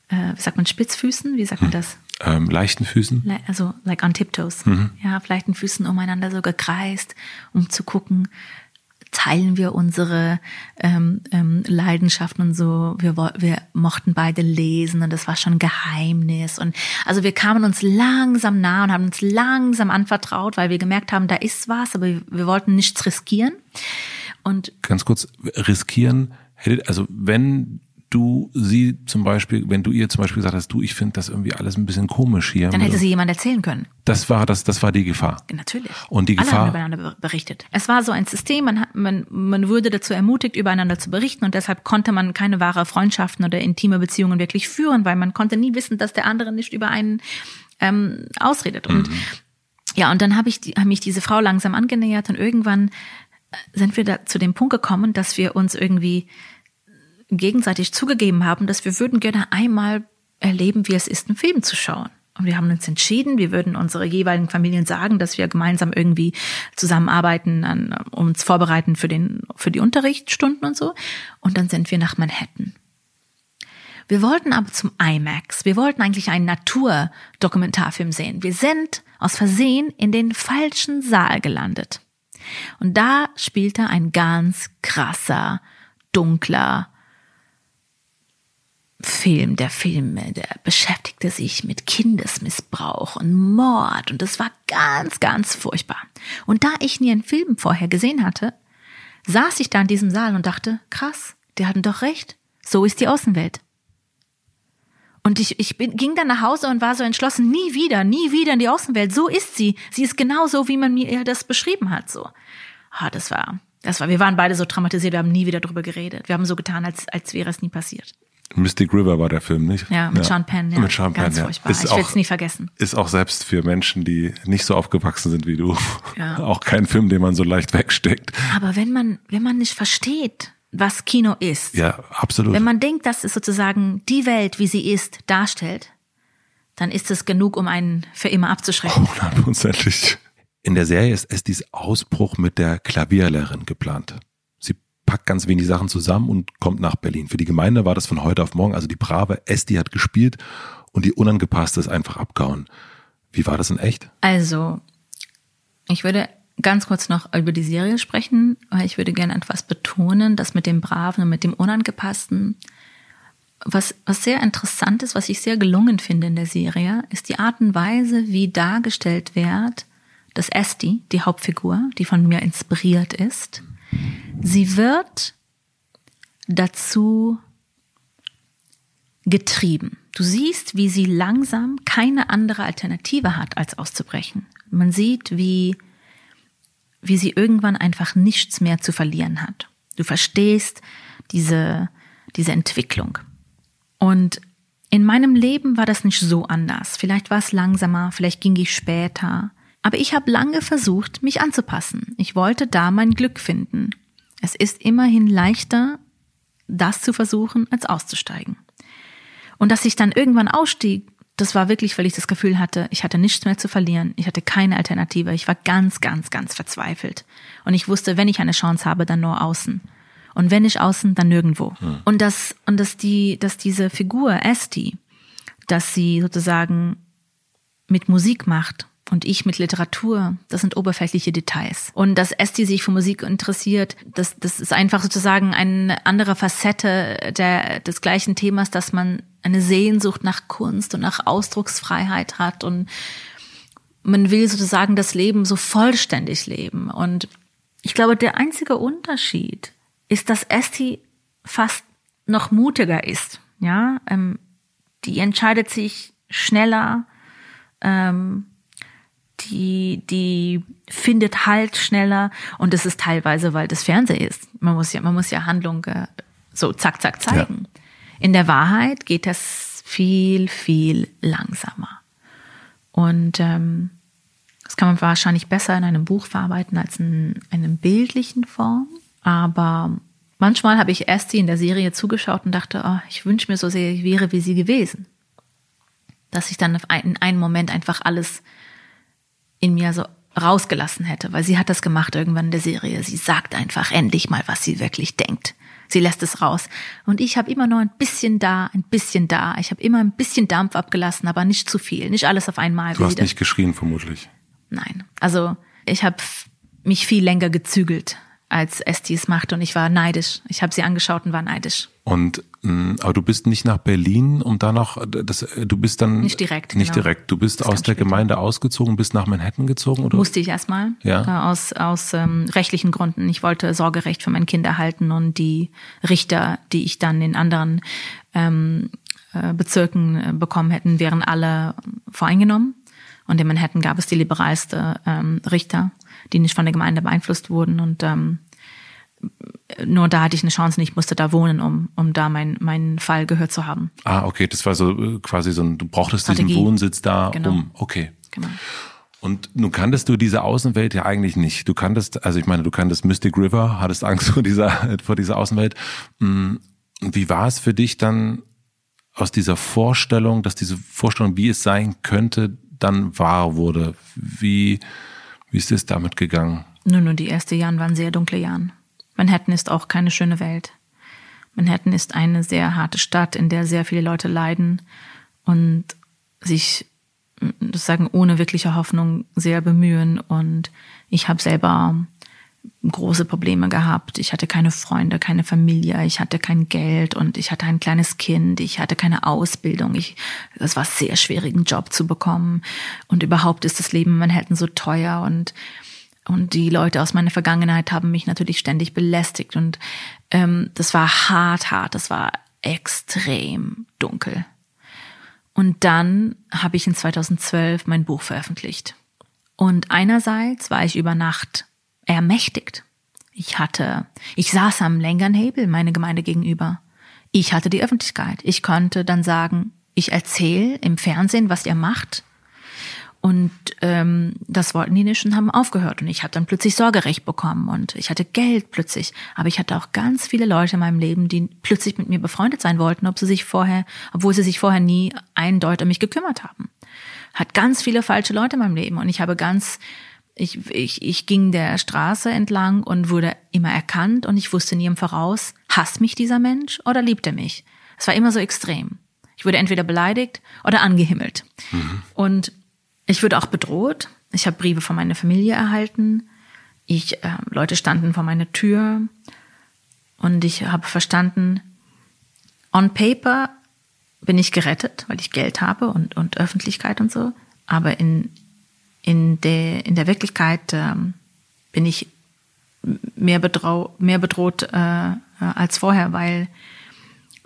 äh, wie sagt man, Spitzfüßen? Wie sagt man hm. das? Ähm, leichten Füßen? Also, like on tiptoes. Mhm. Ja, auf leichten Füßen umeinander so gekreist, um zu gucken, teilen wir unsere ähm, ähm, Leidenschaften und so. Wir, wir mochten beide lesen und das war schon Geheimnis. Und also wir kamen uns langsam nah und haben uns langsam anvertraut, weil wir gemerkt haben, da ist was, aber wir wollten nichts riskieren. Und ganz kurz riskieren. Also wenn du sie zum Beispiel, wenn du ihr zum Beispiel gesagt hast, du, ich finde das irgendwie alles ein bisschen komisch hier. Dann hätte sie jemand erzählen können. Das war das, das war die Gefahr. Natürlich. Und die Gefahr. Alle haben übereinander berichtet. Es war so ein System, man, man, man wurde dazu ermutigt, übereinander zu berichten und deshalb konnte man keine wahre Freundschaften oder intime Beziehungen wirklich führen, weil man konnte nie wissen, dass der andere nicht über einen ähm, ausredet. Und mhm. ja, und dann habe ich, hab mich diese Frau langsam angenähert und irgendwann äh, sind wir da zu dem Punkt gekommen, dass wir uns irgendwie gegenseitig zugegeben haben, dass wir würden gerne einmal erleben, wie es ist, einen Film zu schauen. Und wir haben uns entschieden, wir würden unsere jeweiligen Familien sagen, dass wir gemeinsam irgendwie zusammenarbeiten, an, uns vorbereiten für den, für die Unterrichtsstunden und so. Und dann sind wir nach Manhattan. Wir wollten aber zum IMAX. Wir wollten eigentlich einen Naturdokumentarfilm sehen. Wir sind aus Versehen in den falschen Saal gelandet. Und da spielte ein ganz krasser, dunkler, Film, der Film, der beschäftigte sich mit Kindesmissbrauch und Mord und es war ganz, ganz furchtbar. Und da ich nie einen Film vorher gesehen hatte, saß ich da in diesem Saal und dachte, krass, die hatten doch recht, so ist die Außenwelt. Und ich, ich bin, ging dann nach Hause und war so entschlossen, nie wieder, nie wieder in die Außenwelt. So ist sie. Sie ist genau so, wie man mir das beschrieben hat. So, ah, das war, das war. Wir waren beide so traumatisiert. Wir haben nie wieder darüber geredet. Wir haben so getan, als als wäre es nie passiert. Mystic River war der Film, nicht? Ja, mit ja. Sean Penn. Ja. Mit Sean Penn, Ganz ja. furchtbar. Ist ich will es nie vergessen. Ist auch selbst für Menschen, die nicht so aufgewachsen sind wie du, ja. auch kein Film, den man so leicht wegsteckt. Aber wenn man, wenn man nicht versteht, was Kino ist. Ja, absolut. Wenn man denkt, dass es sozusagen die Welt, wie sie ist, darstellt, dann ist es genug, um einen für immer abzuschrecken. Hundertprozentig. In der Serie ist Estis Ausbruch mit der Klavierlehrerin geplant packt ganz wenig Sachen zusammen und kommt nach Berlin. Für die Gemeinde war das von heute auf morgen. Also die brave Esti hat gespielt und die unangepasste ist einfach abgehauen. Wie war das in echt? Also, ich würde ganz kurz noch über die Serie sprechen, weil ich würde gerne etwas betonen, das mit dem Braven und mit dem Unangepassten. Was, was sehr interessant ist, was ich sehr gelungen finde in der Serie, ist die Art und Weise, wie dargestellt wird, dass Esti, die Hauptfigur, die von mir inspiriert ist, sie wird dazu getrieben. Du siehst, wie sie langsam keine andere Alternative hat, als auszubrechen. Man sieht, wie, wie sie irgendwann einfach nichts mehr zu verlieren hat. Du verstehst diese, diese Entwicklung. Und in meinem Leben war das nicht so anders. Vielleicht war es langsamer, vielleicht ging ich später. Aber ich habe lange versucht, mich anzupassen. Ich wollte da mein Glück finden. Es ist immerhin leichter, das zu versuchen, als auszusteigen. Und dass ich dann irgendwann ausstieg, das war wirklich, weil ich das Gefühl hatte, ich hatte nichts mehr zu verlieren. Ich hatte keine Alternative. Ich war ganz, ganz, ganz verzweifelt. Und ich wusste, wenn ich eine Chance habe, dann nur außen. Und wenn nicht außen, dann nirgendwo. Hm. Und dass, und dass die, dass diese Figur, Esti, dass sie sozusagen mit Musik macht und ich mit Literatur, das sind oberflächliche Details. Und dass Esti sich für Musik interessiert, das, das ist einfach sozusagen eine andere Facette der, des gleichen Themas, dass man eine Sehnsucht nach Kunst und nach Ausdrucksfreiheit hat und man will sozusagen das Leben so vollständig leben. Und ich glaube, der einzige Unterschied ist, dass Esti fast noch mutiger ist. Ja, ähm, die entscheidet sich schneller, ähm, die, die findet Halt schneller und das ist teilweise, weil das Fernsehen ist. Man muss ja, man muss ja Handlung äh, so zack, zack zeigen. Ja. In der Wahrheit geht das viel, viel langsamer. Und ähm, das kann man wahrscheinlich besser in einem Buch verarbeiten als in einem bildlichen Form. Aber manchmal habe ich Esti in der Serie zugeschaut und dachte, oh, ich wünsche mir so sehr, ich wäre wie sie gewesen. Dass ich dann in einem Moment einfach alles in mir so rausgelassen hätte, weil sie hat das gemacht irgendwann in der Serie. Sie sagt einfach endlich mal, was sie wirklich denkt. Sie lässt es raus. Und ich habe immer nur ein bisschen da, ein bisschen da. Ich habe immer ein bisschen Dampf abgelassen, aber nicht zu viel, nicht alles auf einmal. Du hast nicht geschrien, vermutlich. Nein. Also ich habe mich viel länger gezügelt, als Esti es machte und ich war neidisch. Ich habe sie angeschaut und war neidisch. Und mh, aber du bist nicht nach Berlin, um da noch das du bist dann nicht direkt nicht genau. direkt. Du bist aus der. Gemeinde ausgezogen, bist nach Manhattan gezogen oder? Musste ich erstmal. Ja. Äh, aus aus ähm, rechtlichen Gründen. Ich wollte Sorgerecht für mein Kind erhalten und die Richter, die ich dann in anderen ähm, äh, Bezirken äh, bekommen hätten, wären alle voreingenommen. Und in Manhattan gab es die liberalste ähm, Richter, die nicht von der Gemeinde beeinflusst wurden und ähm, nur da hatte ich eine Chance und ich musste da wohnen, um, um da mein, meinen Fall gehört zu haben. Ah, okay, das war so äh, quasi so ein, du brauchtest Strategie. diesen Wohnsitz da, genau. um, okay. Genau. Und nun kanntest du diese Außenwelt ja eigentlich nicht. Du kanntest, also ich meine, du kanntest Mystic River, hattest Angst vor dieser, vor dieser Außenwelt. Mm, wie war es für dich dann aus dieser Vorstellung, dass diese Vorstellung, wie es sein könnte, dann wahr wurde? Wie, wie ist es damit gegangen? Nun, nun, die ersten Jahren waren sehr dunkle Jahren. Manhattan ist auch keine schöne Welt. Manhattan ist eine sehr harte Stadt, in der sehr viele Leute leiden und sich sagen ohne wirkliche Hoffnung sehr bemühen. Und ich habe selber große Probleme gehabt. Ich hatte keine Freunde, keine Familie, ich hatte kein Geld und ich hatte ein kleines Kind, ich hatte keine Ausbildung. Ich, das war sehr schwierig, einen Job zu bekommen. Und überhaupt ist das Leben in Manhattan so teuer und und die Leute aus meiner Vergangenheit haben mich natürlich ständig belästigt. Und ähm, das war hart, hart, das war extrem dunkel. Und dann habe ich in 2012 mein Buch veröffentlicht. Und einerseits war ich über Nacht ermächtigt. Ich hatte, ich saß am Längernhebel meine Gemeinde gegenüber. Ich hatte die Öffentlichkeit. Ich konnte dann sagen, ich erzähle im Fernsehen, was ihr macht. Und ähm, das wollten die nicht und haben aufgehört. Und ich habe dann plötzlich Sorgerecht bekommen und ich hatte Geld plötzlich. Aber ich hatte auch ganz viele Leute in meinem Leben, die plötzlich mit mir befreundet sein wollten, ob sie sich vorher, obwohl sie sich vorher nie eindeutig um mich gekümmert haben. Hat ganz viele falsche Leute in meinem Leben. Und ich habe ganz, ich, ich, ich ging der Straße entlang und wurde immer erkannt und ich wusste nie im Voraus, hasst mich dieser Mensch oder liebt er mich? Es war immer so extrem. Ich wurde entweder beleidigt oder angehimmelt. Mhm. Und ich wurde auch bedroht. Ich habe Briefe von meiner Familie erhalten. Ich, äh, Leute standen vor meiner Tür und ich habe verstanden, on paper bin ich gerettet, weil ich Geld habe und, und Öffentlichkeit und so. Aber in, in, der, in der Wirklichkeit ähm, bin ich mehr, betrau, mehr bedroht äh, als vorher, weil,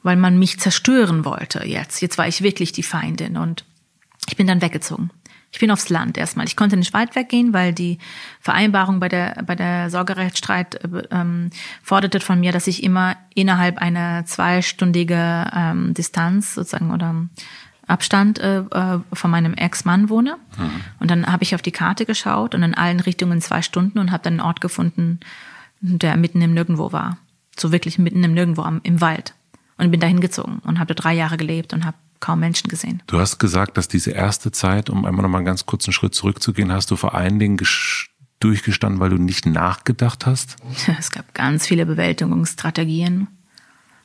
weil man mich zerstören wollte jetzt. Jetzt war ich wirklich die Feindin und ich bin dann weggezogen. Ich bin aufs Land erstmal. Ich konnte nicht weit weggehen, weil die Vereinbarung bei der, bei der Sorgerechtsstreit äh, ähm, forderte von mir, dass ich immer innerhalb einer zweistündige ähm, Distanz sozusagen oder Abstand äh, äh, von meinem Ex-Mann wohne. Mhm. Und dann habe ich auf die Karte geschaut und in allen Richtungen zwei Stunden und habe dann einen Ort gefunden, der mitten im Nirgendwo war. So wirklich mitten im Nirgendwo am, im Wald. Und bin da hingezogen und habe da drei Jahre gelebt und habe kaum Menschen gesehen. Du hast gesagt, dass diese erste Zeit, um einmal nochmal einen ganz kurzen Schritt zurückzugehen, hast du vor allen Dingen durchgestanden, weil du nicht nachgedacht hast? Es gab ganz viele Bewältigungsstrategien.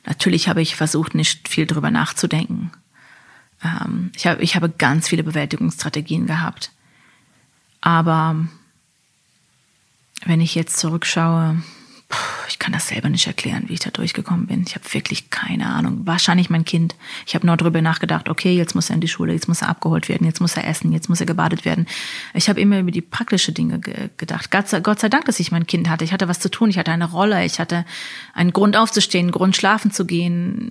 Natürlich habe ich versucht, nicht viel drüber nachzudenken. Ähm, ich, habe, ich habe ganz viele Bewältigungsstrategien gehabt. Aber wenn ich jetzt zurückschaue, ich kann das selber nicht erklären, wie ich da durchgekommen bin. Ich habe wirklich keine Ahnung. Wahrscheinlich mein Kind. Ich habe nur darüber nachgedacht, okay, jetzt muss er in die Schule, jetzt muss er abgeholt werden, jetzt muss er essen, jetzt muss er gebadet werden. Ich habe immer über die praktische Dinge ge gedacht. Gott sei, Gott sei Dank, dass ich mein Kind hatte. Ich hatte was zu tun, ich hatte eine Rolle, ich hatte einen Grund aufzustehen, einen Grund schlafen zu gehen.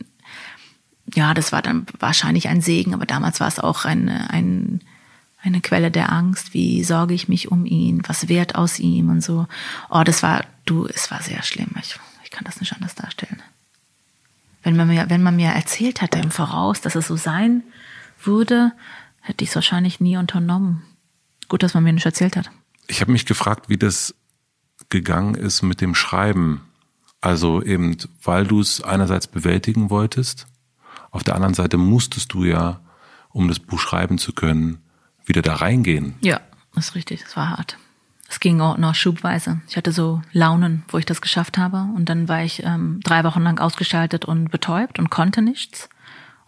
Ja, das war dann wahrscheinlich ein Segen, aber damals war es auch ein, ein eine Quelle der Angst. Wie sorge ich mich um ihn? Was wird aus ihm und so? Oh, das war, du, es war sehr schlimm. Ich, ich kann das nicht anders darstellen. Wenn man mir, wenn man mir erzählt hätte im Voraus, dass es so sein würde, hätte ich es wahrscheinlich nie unternommen. Gut, dass man mir nicht erzählt hat. Ich habe mich gefragt, wie das gegangen ist mit dem Schreiben. Also eben, weil du es einerseits bewältigen wolltest, auf der anderen Seite musstest du ja, um das Buch schreiben zu können, wieder da reingehen. Ja, das ist richtig, das war hart. Es ging auch noch schubweise. Ich hatte so Launen, wo ich das geschafft habe. Und dann war ich ähm, drei Wochen lang ausgeschaltet und betäubt und konnte nichts.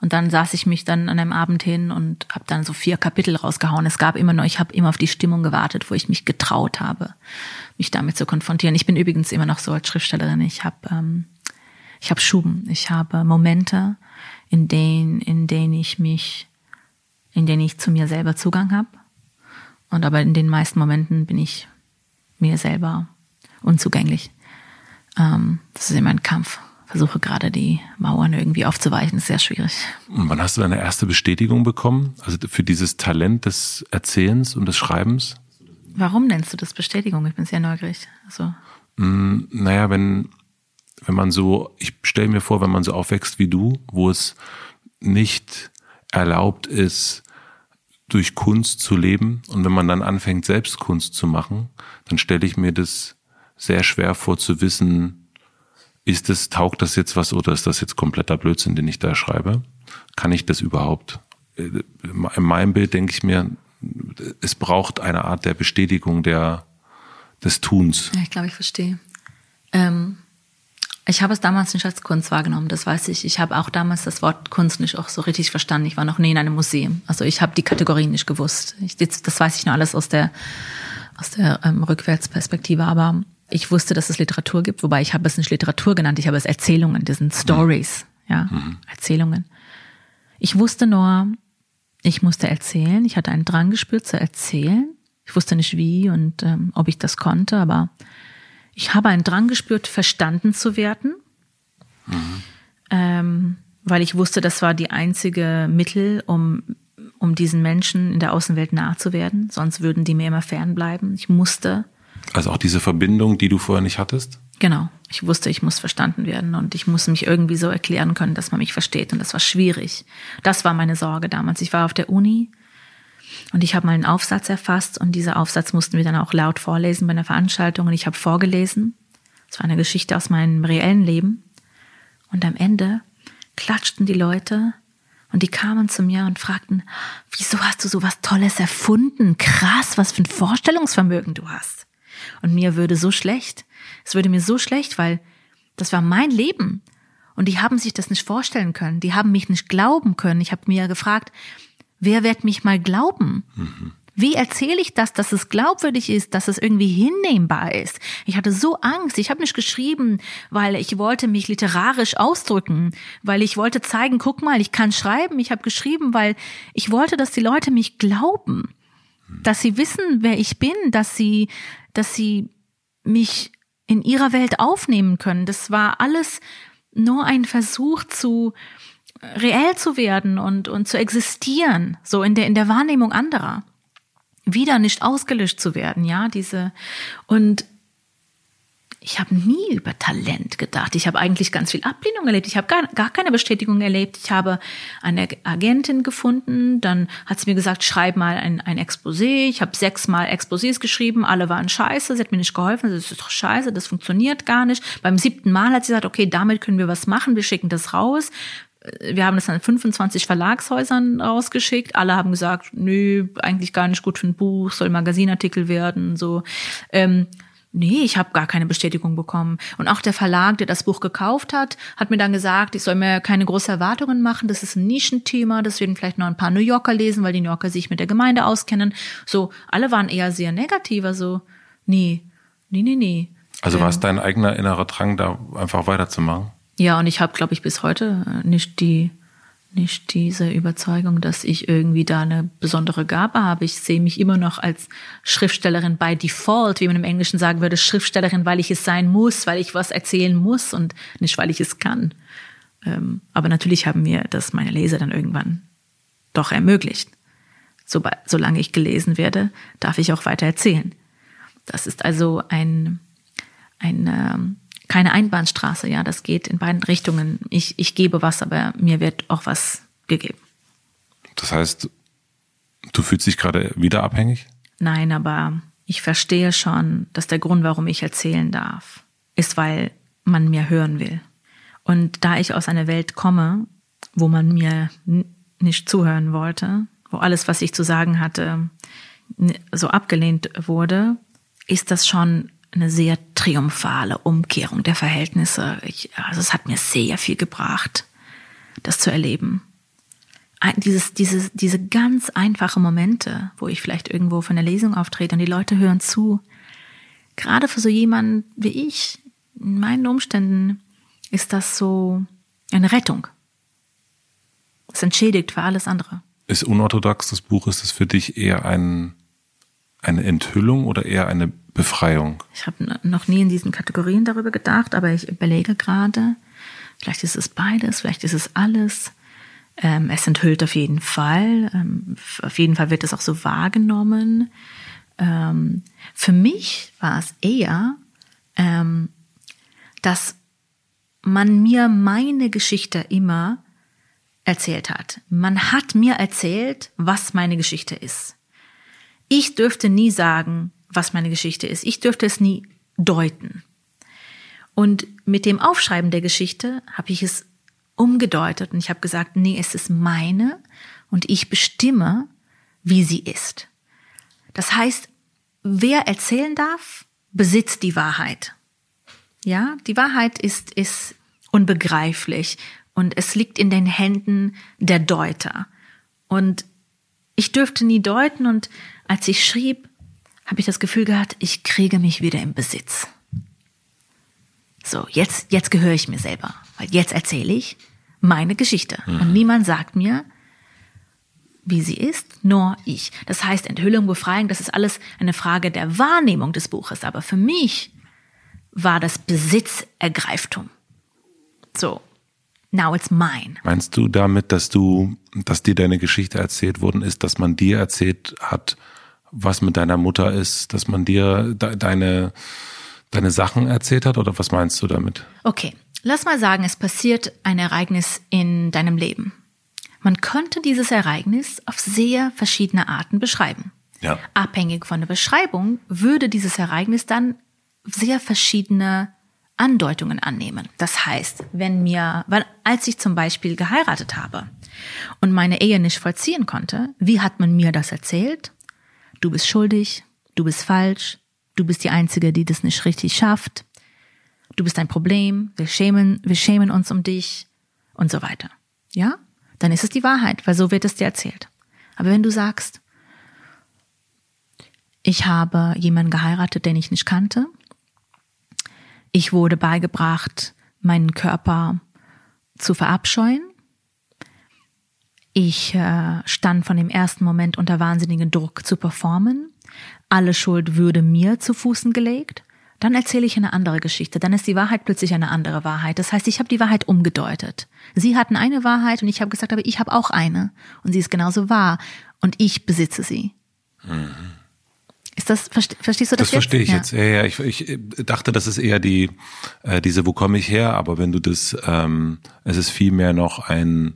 Und dann saß ich mich dann an einem Abend hin und habe dann so vier Kapitel rausgehauen. Es gab immer noch, ich habe immer auf die Stimmung gewartet, wo ich mich getraut habe, mich damit zu konfrontieren. Ich bin übrigens immer noch so als Schriftstellerin. Ich habe ähm, ich habe Schuben, ich habe Momente, in denen in denen ich mich in denen ich zu mir selber Zugang habe. Und aber in den meisten Momenten bin ich mir selber unzugänglich. Ähm, das ist immer ein Kampf. Versuche gerade die Mauern irgendwie aufzuweichen, ist sehr schwierig. Und wann hast du deine erste Bestätigung bekommen? Also für dieses Talent des Erzählens und des Schreibens? Warum nennst du das Bestätigung? Ich bin sehr neugierig. Also. Mm, naja, wenn, wenn man so, ich stelle mir vor, wenn man so aufwächst wie du, wo es nicht erlaubt ist, durch Kunst zu leben. Und wenn man dann anfängt, selbst Kunst zu machen, dann stelle ich mir das sehr schwer vor zu wissen, ist es, taugt das jetzt was oder ist das jetzt kompletter Blödsinn, den ich da schreibe? Kann ich das überhaupt? In meinem Bild denke ich mir, es braucht eine Art der Bestätigung der, des Tuns. Ja, ich glaube, ich verstehe. Ähm, ich habe es damals nicht als Kunst wahrgenommen, das weiß ich. Ich habe auch damals das Wort Kunst nicht auch so richtig verstanden. Ich war noch nie in einem Museum. Also ich habe die Kategorien nicht gewusst. Ich, das weiß ich nur alles aus der, aus der ähm, Rückwärtsperspektive. Aber ich wusste, dass es Literatur gibt, wobei ich habe es nicht Literatur genannt, ich habe es Erzählungen, das sind Stories, ja, mhm. Erzählungen. Ich wusste nur, ich musste erzählen. Ich hatte einen Drang gespürt zu erzählen. Ich wusste nicht wie und ähm, ob ich das konnte, aber ich habe einen Drang gespürt, verstanden zu werden, mhm. ähm, weil ich wusste, das war die einzige Mittel, um, um diesen Menschen in der Außenwelt nahe zu werden. Sonst würden die mir immer fernbleiben. Ich musste. Also auch diese Verbindung, die du vorher nicht hattest? Genau. Ich wusste, ich muss verstanden werden und ich muss mich irgendwie so erklären können, dass man mich versteht. Und das war schwierig. Das war meine Sorge damals. Ich war auf der Uni und ich habe mal einen Aufsatz erfasst und dieser Aufsatz mussten wir dann auch laut vorlesen bei einer Veranstaltung und ich habe vorgelesen. Es war eine Geschichte aus meinem reellen Leben. Und am Ende klatschten die Leute und die kamen zu mir und fragten, wieso hast du so was Tolles erfunden? Krass, was für ein Vorstellungsvermögen du hast. Und mir würde so schlecht. Es würde mir so schlecht, weil das war mein Leben. Und die haben sich das nicht vorstellen können. Die haben mich nicht glauben können. Ich habe mir gefragt, wer wird mich mal glauben? Mhm. Wie erzähle ich das, dass es glaubwürdig ist, dass es irgendwie hinnehmbar ist? Ich hatte so Angst. Ich habe nicht geschrieben, weil ich wollte mich literarisch ausdrücken, weil ich wollte zeigen, guck mal, ich kann schreiben. Ich habe geschrieben, weil ich wollte, dass die Leute mich glauben, dass sie wissen, wer ich bin, dass sie, dass sie mich in ihrer Welt aufnehmen können. Das war alles nur ein Versuch zu reell zu werden und, und zu existieren, so in der, in der Wahrnehmung anderer. Wieder nicht ausgelöscht zu werden, ja, diese, und ich habe nie über Talent gedacht. Ich habe eigentlich ganz viel Ablehnung erlebt. Ich habe gar, gar keine Bestätigung erlebt. Ich habe eine Agentin gefunden, dann hat sie mir gesagt, schreib mal ein, ein Exposé. Ich habe sechsmal Exposés geschrieben, alle waren scheiße, sie hat mir nicht geholfen, das ist doch scheiße, das funktioniert gar nicht. Beim siebten Mal hat sie gesagt, okay, damit können wir was machen, wir schicken das raus wir haben das an 25 Verlagshäusern rausgeschickt. Alle haben gesagt, nö, eigentlich gar nicht gut für ein Buch, soll Magazinartikel werden, so. Ähm, nee, ich habe gar keine Bestätigung bekommen. Und auch der Verlag, der das Buch gekauft hat, hat mir dann gesagt, ich soll mir keine großen Erwartungen machen. Das ist ein Nischenthema. Das werden vielleicht noch ein paar New Yorker lesen, weil die New Yorker sich mit der Gemeinde auskennen. So, alle waren eher sehr negativer. So, nee, nee, nee, nee. Also war es ähm, dein eigener innerer Drang, da einfach weiterzumachen? Ja, und ich habe, glaube ich, bis heute nicht die nicht diese Überzeugung, dass ich irgendwie da eine besondere Gabe habe. Ich sehe mich immer noch als Schriftstellerin by default, wie man im Englischen sagen würde, Schriftstellerin, weil ich es sein muss, weil ich was erzählen muss und nicht, weil ich es kann. Ähm, aber natürlich haben mir das meine Leser dann irgendwann doch ermöglicht. solange ich gelesen werde, darf ich auch weiter erzählen. Das ist also ein, ein ähm, keine Einbahnstraße, ja, das geht in beiden Richtungen. Ich, ich gebe was, aber mir wird auch was gegeben. Das heißt, du fühlst dich gerade wieder abhängig? Nein, aber ich verstehe schon, dass der Grund, warum ich erzählen darf, ist, weil man mir hören will. Und da ich aus einer Welt komme, wo man mir nicht zuhören wollte, wo alles, was ich zu sagen hatte, so abgelehnt wurde, ist das schon eine sehr triumphale Umkehrung der Verhältnisse. Ich, also es hat mir sehr viel gebracht, das zu erleben. Dieses, diese, diese ganz einfache Momente, wo ich vielleicht irgendwo von der Lesung auftrete und die Leute hören zu. Gerade für so jemanden wie ich, in meinen Umständen, ist das so eine Rettung. Es entschädigt für alles andere. Ist unorthodox das Buch? Ist es für dich eher ein, eine Enthüllung oder eher eine Befreiung? Ich habe noch nie in diesen Kategorien darüber gedacht, aber ich überlege gerade, vielleicht ist es beides, vielleicht ist es alles. Ähm, es enthüllt auf jeden Fall. Ähm, auf jeden Fall wird es auch so wahrgenommen. Ähm, für mich war es eher, ähm, dass man mir meine Geschichte immer erzählt hat. Man hat mir erzählt, was meine Geschichte ist. Ich dürfte nie sagen, was meine Geschichte ist. Ich dürfte es nie deuten. Und mit dem Aufschreiben der Geschichte habe ich es umgedeutet und ich habe gesagt, nee, es ist meine und ich bestimme, wie sie ist. Das heißt, wer erzählen darf, besitzt die Wahrheit. Ja, die Wahrheit ist, ist unbegreiflich und es liegt in den Händen der Deuter. Und ich dürfte nie deuten und als ich schrieb, habe ich das Gefühl gehabt, ich kriege mich wieder im Besitz. So, jetzt, jetzt gehöre ich mir selber, weil jetzt erzähle ich meine Geschichte. Mhm. Und niemand sagt mir, wie sie ist, nur ich. Das heißt, Enthüllung, Befreiung, das ist alles eine Frage der Wahrnehmung des Buches. Aber für mich war das Besitzergreiftum. So, now it's mine. Meinst du damit, dass du, dass dir deine Geschichte erzählt worden ist, dass man dir erzählt hat, was mit deiner Mutter ist, dass man dir de deine, deine Sachen erzählt hat oder was meinst du damit? Okay, lass mal sagen, es passiert ein Ereignis in deinem Leben. Man könnte dieses Ereignis auf sehr verschiedene Arten beschreiben. Ja. Abhängig von der Beschreibung würde dieses Ereignis dann sehr verschiedene Andeutungen annehmen. Das heißt, wenn mir, weil als ich zum Beispiel geheiratet habe und meine Ehe nicht vollziehen konnte, wie hat man mir das erzählt? Du bist schuldig, du bist falsch, du bist die Einzige, die das nicht richtig schafft, du bist ein Problem, wir schämen, wir schämen uns um dich und so weiter. Ja? Dann ist es die Wahrheit, weil so wird es dir erzählt. Aber wenn du sagst, Ich habe jemanden geheiratet, den ich nicht kannte. Ich wurde beigebracht, meinen Körper zu verabscheuen. Ich äh, stand von dem ersten Moment unter wahnsinnigen Druck zu performen. Alle Schuld würde mir zu Fußen gelegt. Dann erzähle ich eine andere Geschichte. Dann ist die Wahrheit plötzlich eine andere Wahrheit. Das heißt, ich habe die Wahrheit umgedeutet. Sie hatten eine Wahrheit und ich habe gesagt, aber ich habe auch eine. Und sie ist genauso wahr. Und ich besitze sie. Mhm. Ist das, verstehst du das, das verstehe ich ja. jetzt. Ja, ja, ich, ich dachte, das ist eher die, äh, diese, wo komme ich her? Aber wenn du das, ähm, es ist vielmehr noch ein,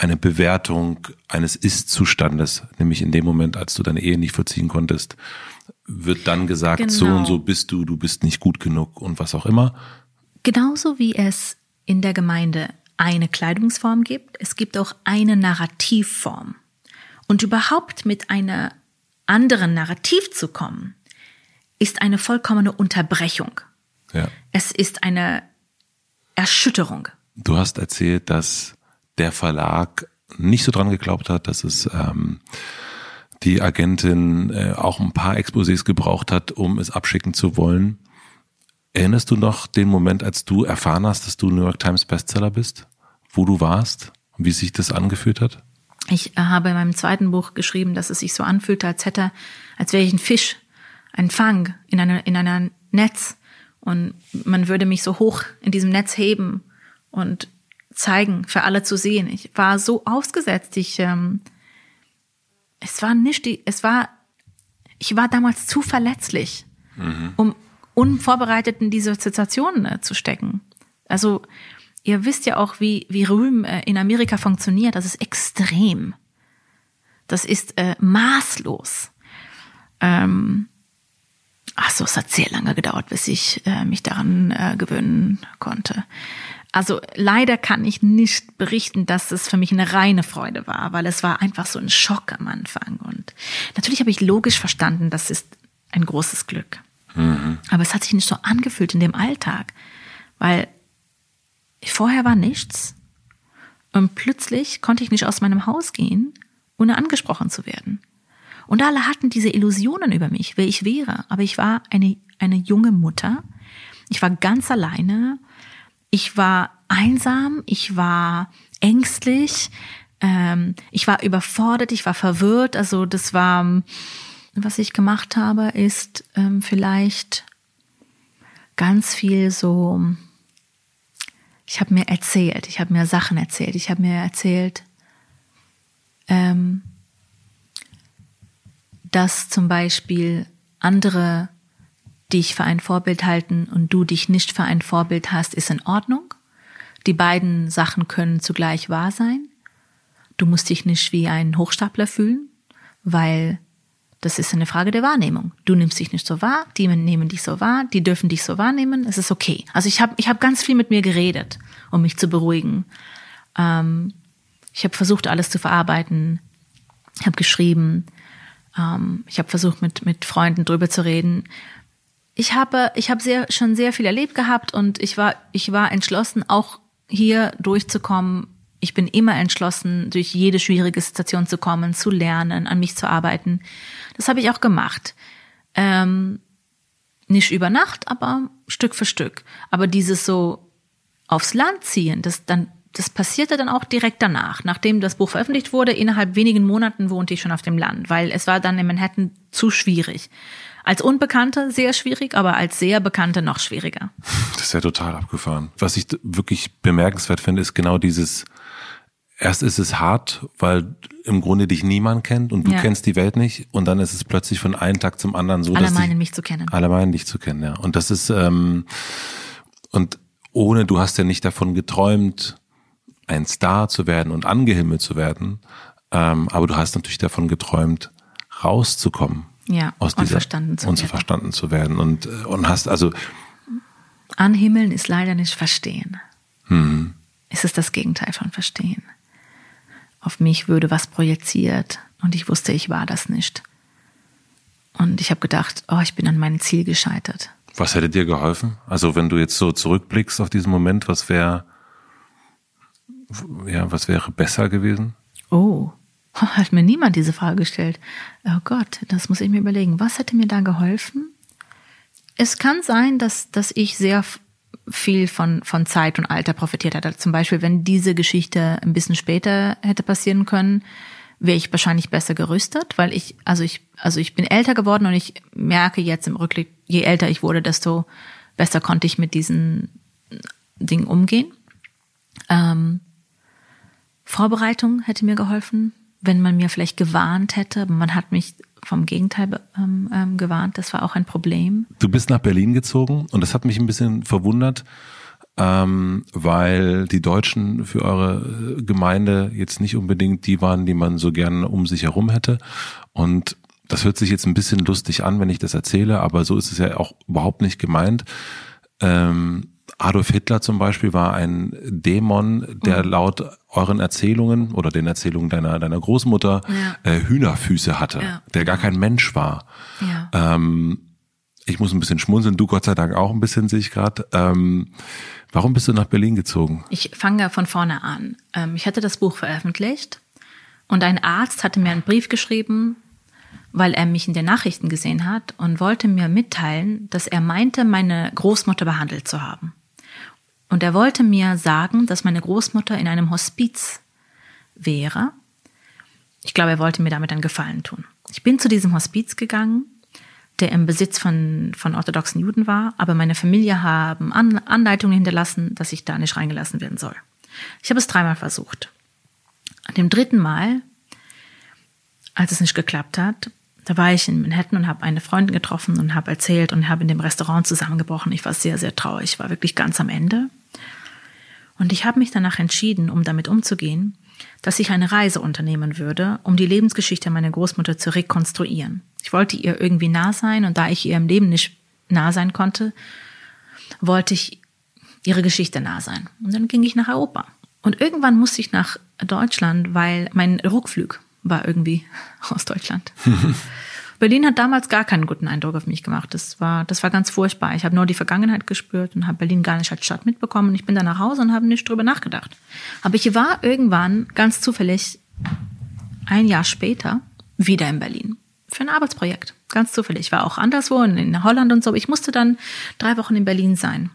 eine Bewertung eines Ist-Zustandes, nämlich in dem Moment, als du deine Ehe nicht vollziehen konntest, wird dann gesagt, genau. so und so bist du, du bist nicht gut genug und was auch immer. Genauso wie es in der Gemeinde eine Kleidungsform gibt, es gibt auch eine Narrativform. Und überhaupt mit einer anderen Narrativ zu kommen, ist eine vollkommene Unterbrechung. Ja. Es ist eine Erschütterung. Du hast erzählt, dass der Verlag nicht so dran geglaubt hat, dass es ähm, die Agentin äh, auch ein paar Exposés gebraucht hat, um es abschicken zu wollen. Erinnerst du noch den Moment, als du erfahren hast, dass du New York Times Bestseller bist? Wo du warst wie sich das angefühlt hat? Ich habe in meinem zweiten Buch geschrieben, dass es sich so anfühlte, als hätte, als wäre ich ein Fisch, ein Fang in einer, in einer Netz und man würde mich so hoch in diesem Netz heben und zeigen, für alle zu sehen. Ich war so ausgesetzt. Ich, ähm, es war nicht die, es war, ich war damals zu verletzlich, mhm. um unvorbereitet in diese Situation äh, zu stecken. Also, ihr wisst ja auch, wie, wie Rühm äh, in Amerika funktioniert. Das ist extrem. Das ist äh, maßlos. Ähm, ach so, es hat sehr lange gedauert, bis ich äh, mich daran äh, gewöhnen konnte. Also leider kann ich nicht berichten, dass es für mich eine reine Freude war, weil es war einfach so ein Schock am Anfang. Und natürlich habe ich logisch verstanden, das ist ein großes Glück. Mhm. Aber es hat sich nicht so angefühlt in dem Alltag, weil vorher war nichts und plötzlich konnte ich nicht aus meinem Haus gehen, ohne angesprochen zu werden. Und alle hatten diese Illusionen über mich, wer ich wäre. Aber ich war eine, eine junge Mutter. Ich war ganz alleine ich war einsam, ich war ängstlich, ähm, ich war überfordert, ich war verwirrt. Also das war, was ich gemacht habe, ist ähm, vielleicht ganz viel so, ich habe mir erzählt, ich habe mir Sachen erzählt, ich habe mir erzählt, ähm, dass zum Beispiel andere dich für ein Vorbild halten und du dich nicht für ein Vorbild hast, ist in Ordnung. Die beiden Sachen können zugleich wahr sein. Du musst dich nicht wie ein Hochstapler fühlen, weil das ist eine Frage der Wahrnehmung. Du nimmst dich nicht so wahr, die nehmen dich so wahr, die dürfen dich so wahrnehmen. Es ist okay. Also ich habe ich hab ganz viel mit mir geredet, um mich zu beruhigen. Ähm, ich habe versucht, alles zu verarbeiten. Ich habe geschrieben. Ähm, ich habe versucht, mit, mit Freunden drüber zu reden ich habe, ich habe sehr, schon sehr viel erlebt gehabt und ich war, ich war entschlossen, auch hier durchzukommen. Ich bin immer entschlossen, durch jede schwierige Situation zu kommen, zu lernen, an mich zu arbeiten. Das habe ich auch gemacht. Ähm, nicht über Nacht, aber Stück für Stück. Aber dieses so aufs Land ziehen, das dann, das passierte dann auch direkt danach. Nachdem das Buch veröffentlicht wurde, innerhalb wenigen Monaten wohnte ich schon auf dem Land, weil es war dann in Manhattan zu schwierig. Als Unbekannte sehr schwierig, aber als sehr Bekannte noch schwieriger. Das ist ja total abgefahren. Was ich wirklich bemerkenswert finde, ist genau dieses, erst ist es hart, weil im Grunde dich niemand kennt und du ja. kennst die Welt nicht und dann ist es plötzlich von einem Tag zum anderen so, alle dass meinen mich zu kennen. Alle meinen dich zu kennen, ja. Und das ist ähm, und ohne, du hast ja nicht davon geträumt, ein Star zu werden und angehimmelt zu werden, ähm, aber du hast natürlich davon geträumt, rauszukommen ja, aus dieser, unverstanden zu unverstanden werden. zu werden und äh, und hast also anhimmeln ist leider nicht verstehen. Hm. Es ist das Gegenteil von verstehen. Auf mich würde was projiziert und ich wusste, ich war das nicht. Und ich habe gedacht, oh, ich bin an meinem Ziel gescheitert. Was hätte dir geholfen? Also wenn du jetzt so zurückblickst auf diesen Moment, was wäre ja, was wäre besser gewesen? Oh, Hat mir niemand diese Frage gestellt. Oh Gott, das muss ich mir überlegen. Was hätte mir da geholfen? Es kann sein, dass, dass ich sehr viel von, von Zeit und Alter profitiert hätte. Zum Beispiel, wenn diese Geschichte ein bisschen später hätte passieren können, wäre ich wahrscheinlich besser gerüstet, weil ich, also ich, also ich bin älter geworden und ich merke jetzt im Rückblick, je älter ich wurde, desto besser konnte ich mit diesen Dingen umgehen. Ähm, Vorbereitung hätte mir geholfen, wenn man mir vielleicht gewarnt hätte. Man hat mich vom Gegenteil ähm, ähm, gewarnt. Das war auch ein Problem. Du bist nach Berlin gezogen und das hat mich ein bisschen verwundert, ähm, weil die Deutschen für eure Gemeinde jetzt nicht unbedingt die waren, die man so gerne um sich herum hätte. Und das hört sich jetzt ein bisschen lustig an, wenn ich das erzähle, aber so ist es ja auch überhaupt nicht gemeint. Ähm, Adolf Hitler zum Beispiel war ein Dämon, der mhm. laut euren Erzählungen oder den Erzählungen deiner, deiner Großmutter ja. äh, Hühnerfüße hatte, ja. der gar kein Mensch war. Ja. Ähm, ich muss ein bisschen schmunzeln, du Gott sei Dank auch ein bisschen, sehe ich gerade. Ähm, warum bist du nach Berlin gezogen? Ich fange von vorne an. Ähm, ich hatte das Buch veröffentlicht und ein Arzt hatte mir einen Brief geschrieben, weil er mich in den Nachrichten gesehen hat und wollte mir mitteilen, dass er meinte, meine Großmutter behandelt zu haben. Und er wollte mir sagen, dass meine Großmutter in einem Hospiz wäre. Ich glaube, er wollte mir damit einen Gefallen tun. Ich bin zu diesem Hospiz gegangen, der im Besitz von, von orthodoxen Juden war, aber meine Familie haben An Anleitungen hinterlassen, dass ich da nicht reingelassen werden soll. Ich habe es dreimal versucht. An dem dritten Mal, als es nicht geklappt hat, da war ich in Manhattan und habe eine Freundin getroffen und habe erzählt und habe in dem Restaurant zusammengebrochen. Ich war sehr, sehr traurig. Ich war wirklich ganz am Ende. Und ich habe mich danach entschieden, um damit umzugehen, dass ich eine Reise unternehmen würde, um die Lebensgeschichte meiner Großmutter zu rekonstruieren. Ich wollte ihr irgendwie nah sein und da ich ihr im Leben nicht nah sein konnte, wollte ich ihre Geschichte nah sein. Und dann ging ich nach Europa. Und irgendwann musste ich nach Deutschland, weil mein Rückflug war irgendwie aus Deutschland. Berlin hat damals gar keinen guten Eindruck auf mich gemacht. Das war, das war ganz furchtbar. Ich habe nur die Vergangenheit gespürt und habe Berlin gar nicht als Stadt mitbekommen. Ich bin dann nach Hause und habe nicht drüber nachgedacht. Aber ich war irgendwann ganz zufällig ein Jahr später wieder in Berlin für ein Arbeitsprojekt. Ganz zufällig. Ich war auch anderswo in Holland und so. Ich musste dann drei Wochen in Berlin sein.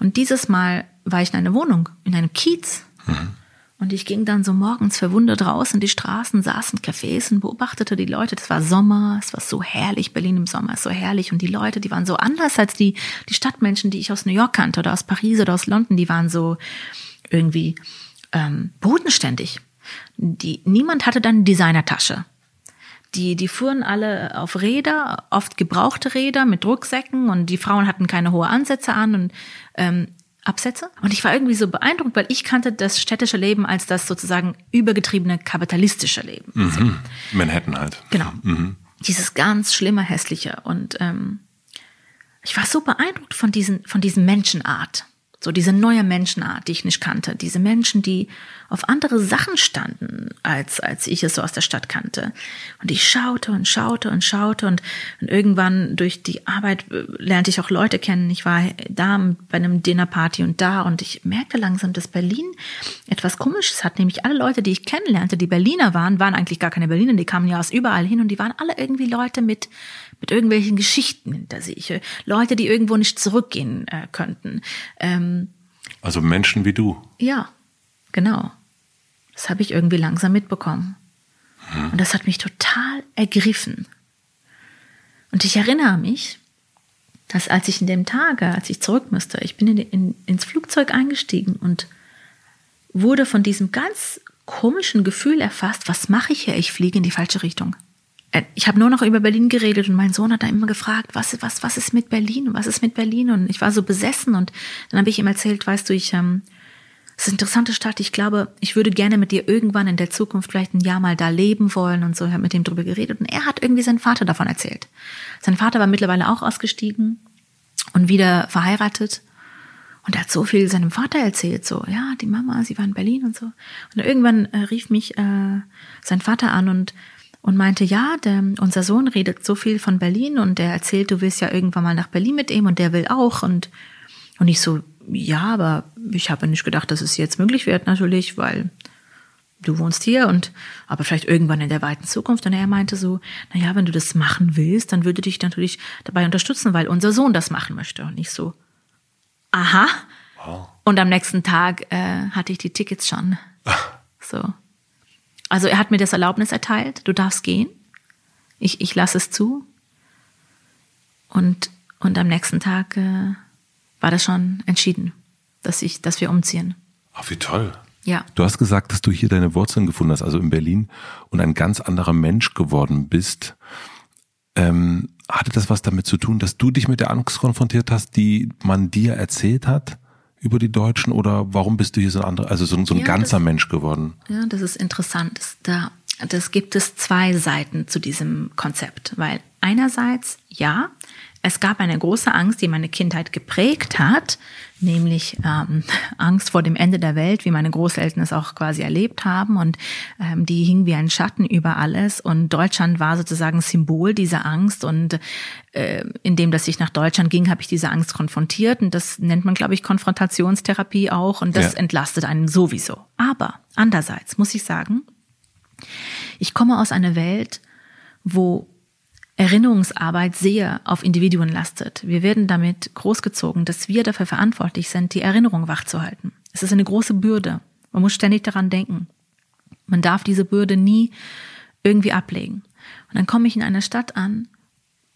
Und dieses Mal war ich in einer Wohnung, in einem Kiez. Mhm. Und ich ging dann so morgens verwundert raus in die Straßen, saß in Cafés und beobachtete die Leute. Das war Sommer, es war so herrlich, Berlin im Sommer ist so herrlich. Und die Leute, die waren so anders als die, die Stadtmenschen, die ich aus New York kannte oder aus Paris oder aus London, die waren so irgendwie ähm, bodenständig. Die, niemand hatte dann Designertasche. Die, die fuhren alle auf Räder, oft gebrauchte Räder mit Rucksäcken und die Frauen hatten keine hohe Ansätze an und ähm, Absätze. Und ich war irgendwie so beeindruckt, weil ich kannte das städtische Leben als das sozusagen übergetriebene kapitalistische Leben. Mhm. Manhattan halt. Genau. Mhm. Dieses ganz schlimme, hässliche. Und ähm, ich war so beeindruckt von diesen, von diesem Menschenart. So diese neue Menschenart, die ich nicht kannte. Diese Menschen, die auf andere Sachen standen, als, als ich es so aus der Stadt kannte. Und ich schaute und schaute und schaute und, und irgendwann durch die Arbeit äh, lernte ich auch Leute kennen. Ich war da bei einem Dinnerparty und da und ich merkte langsam, dass Berlin etwas Komisches hat. Nämlich alle Leute, die ich kennenlernte, die Berliner waren, waren eigentlich gar keine Berliner, die kamen ja aus überall hin und die waren alle irgendwie Leute mit, mit irgendwelchen Geschichten hinter sich. Leute, die irgendwo nicht zurückgehen äh, könnten. Ähm, also Menschen wie du. Ja, genau. Das habe ich irgendwie langsam mitbekommen. Hm. Und das hat mich total ergriffen. Und ich erinnere mich, dass als ich in dem Tage, als ich zurück musste, ich bin in, in, ins Flugzeug eingestiegen und wurde von diesem ganz komischen Gefühl erfasst, was mache ich hier? Ich fliege in die falsche Richtung. Äh, ich habe nur noch über Berlin geredet und mein Sohn hat da immer gefragt, was, was, was ist mit Berlin was ist mit Berlin? Und ich war so besessen und dann habe ich ihm erzählt, weißt du, ich, ähm, es ist eine interessante Stadt. Ich glaube, ich würde gerne mit dir irgendwann in der Zukunft vielleicht ein Jahr mal da leben wollen und so. Ich habe mit ihm drüber geredet und er hat irgendwie seinen Vater davon erzählt. Sein Vater war mittlerweile auch ausgestiegen und wieder verheiratet. Und er hat so viel seinem Vater erzählt, so, ja, die Mama, sie war in Berlin und so. Und irgendwann äh, rief mich äh, sein Vater an und und meinte, ja, der, unser Sohn redet so viel von Berlin und der erzählt, du willst ja irgendwann mal nach Berlin mit ihm und der will auch und und ich so, ja, aber ich habe nicht gedacht, dass es jetzt möglich wird natürlich, weil du wohnst hier und aber vielleicht irgendwann in der weiten Zukunft. Und er meinte so, na ja, wenn du das machen willst, dann würde dich natürlich dabei unterstützen, weil unser Sohn das machen möchte. Und ich so, aha. Wow. Und am nächsten Tag äh, hatte ich die Tickets schon. so. Also er hat mir das Erlaubnis erteilt, du darfst gehen. Ich, ich lasse es zu. Und, und am nächsten Tag äh, war das schon entschieden, dass, ich, dass wir umziehen. Ach, wie toll. Ja. Du hast gesagt, dass du hier deine Wurzeln gefunden hast, also in Berlin, und ein ganz anderer Mensch geworden bist. Ähm, hatte das was damit zu tun, dass du dich mit der Angst konfrontiert hast, die man dir erzählt hat über die Deutschen? Oder warum bist du hier so ein anderer, also so, so ein ja, ganzer das, Mensch geworden? Ja, das ist interessant. Das, da, das gibt es zwei Seiten zu diesem Konzept, weil einerseits, ja, es gab eine große Angst, die meine Kindheit geprägt hat, nämlich ähm, Angst vor dem Ende der Welt, wie meine Großeltern es auch quasi erlebt haben. Und ähm, die hing wie ein Schatten über alles. Und Deutschland war sozusagen Symbol dieser Angst. Und äh, indem dass ich nach Deutschland ging, habe ich diese Angst konfrontiert. Und das nennt man, glaube ich, Konfrontationstherapie auch. Und das ja. entlastet einen sowieso. Aber andererseits muss ich sagen, ich komme aus einer Welt, wo Erinnerungsarbeit sehr auf Individuen lastet. Wir werden damit großgezogen, dass wir dafür verantwortlich sind, die Erinnerung wachzuhalten. Es ist eine große Bürde. Man muss ständig daran denken. Man darf diese Bürde nie irgendwie ablegen. Und dann komme ich in eine Stadt an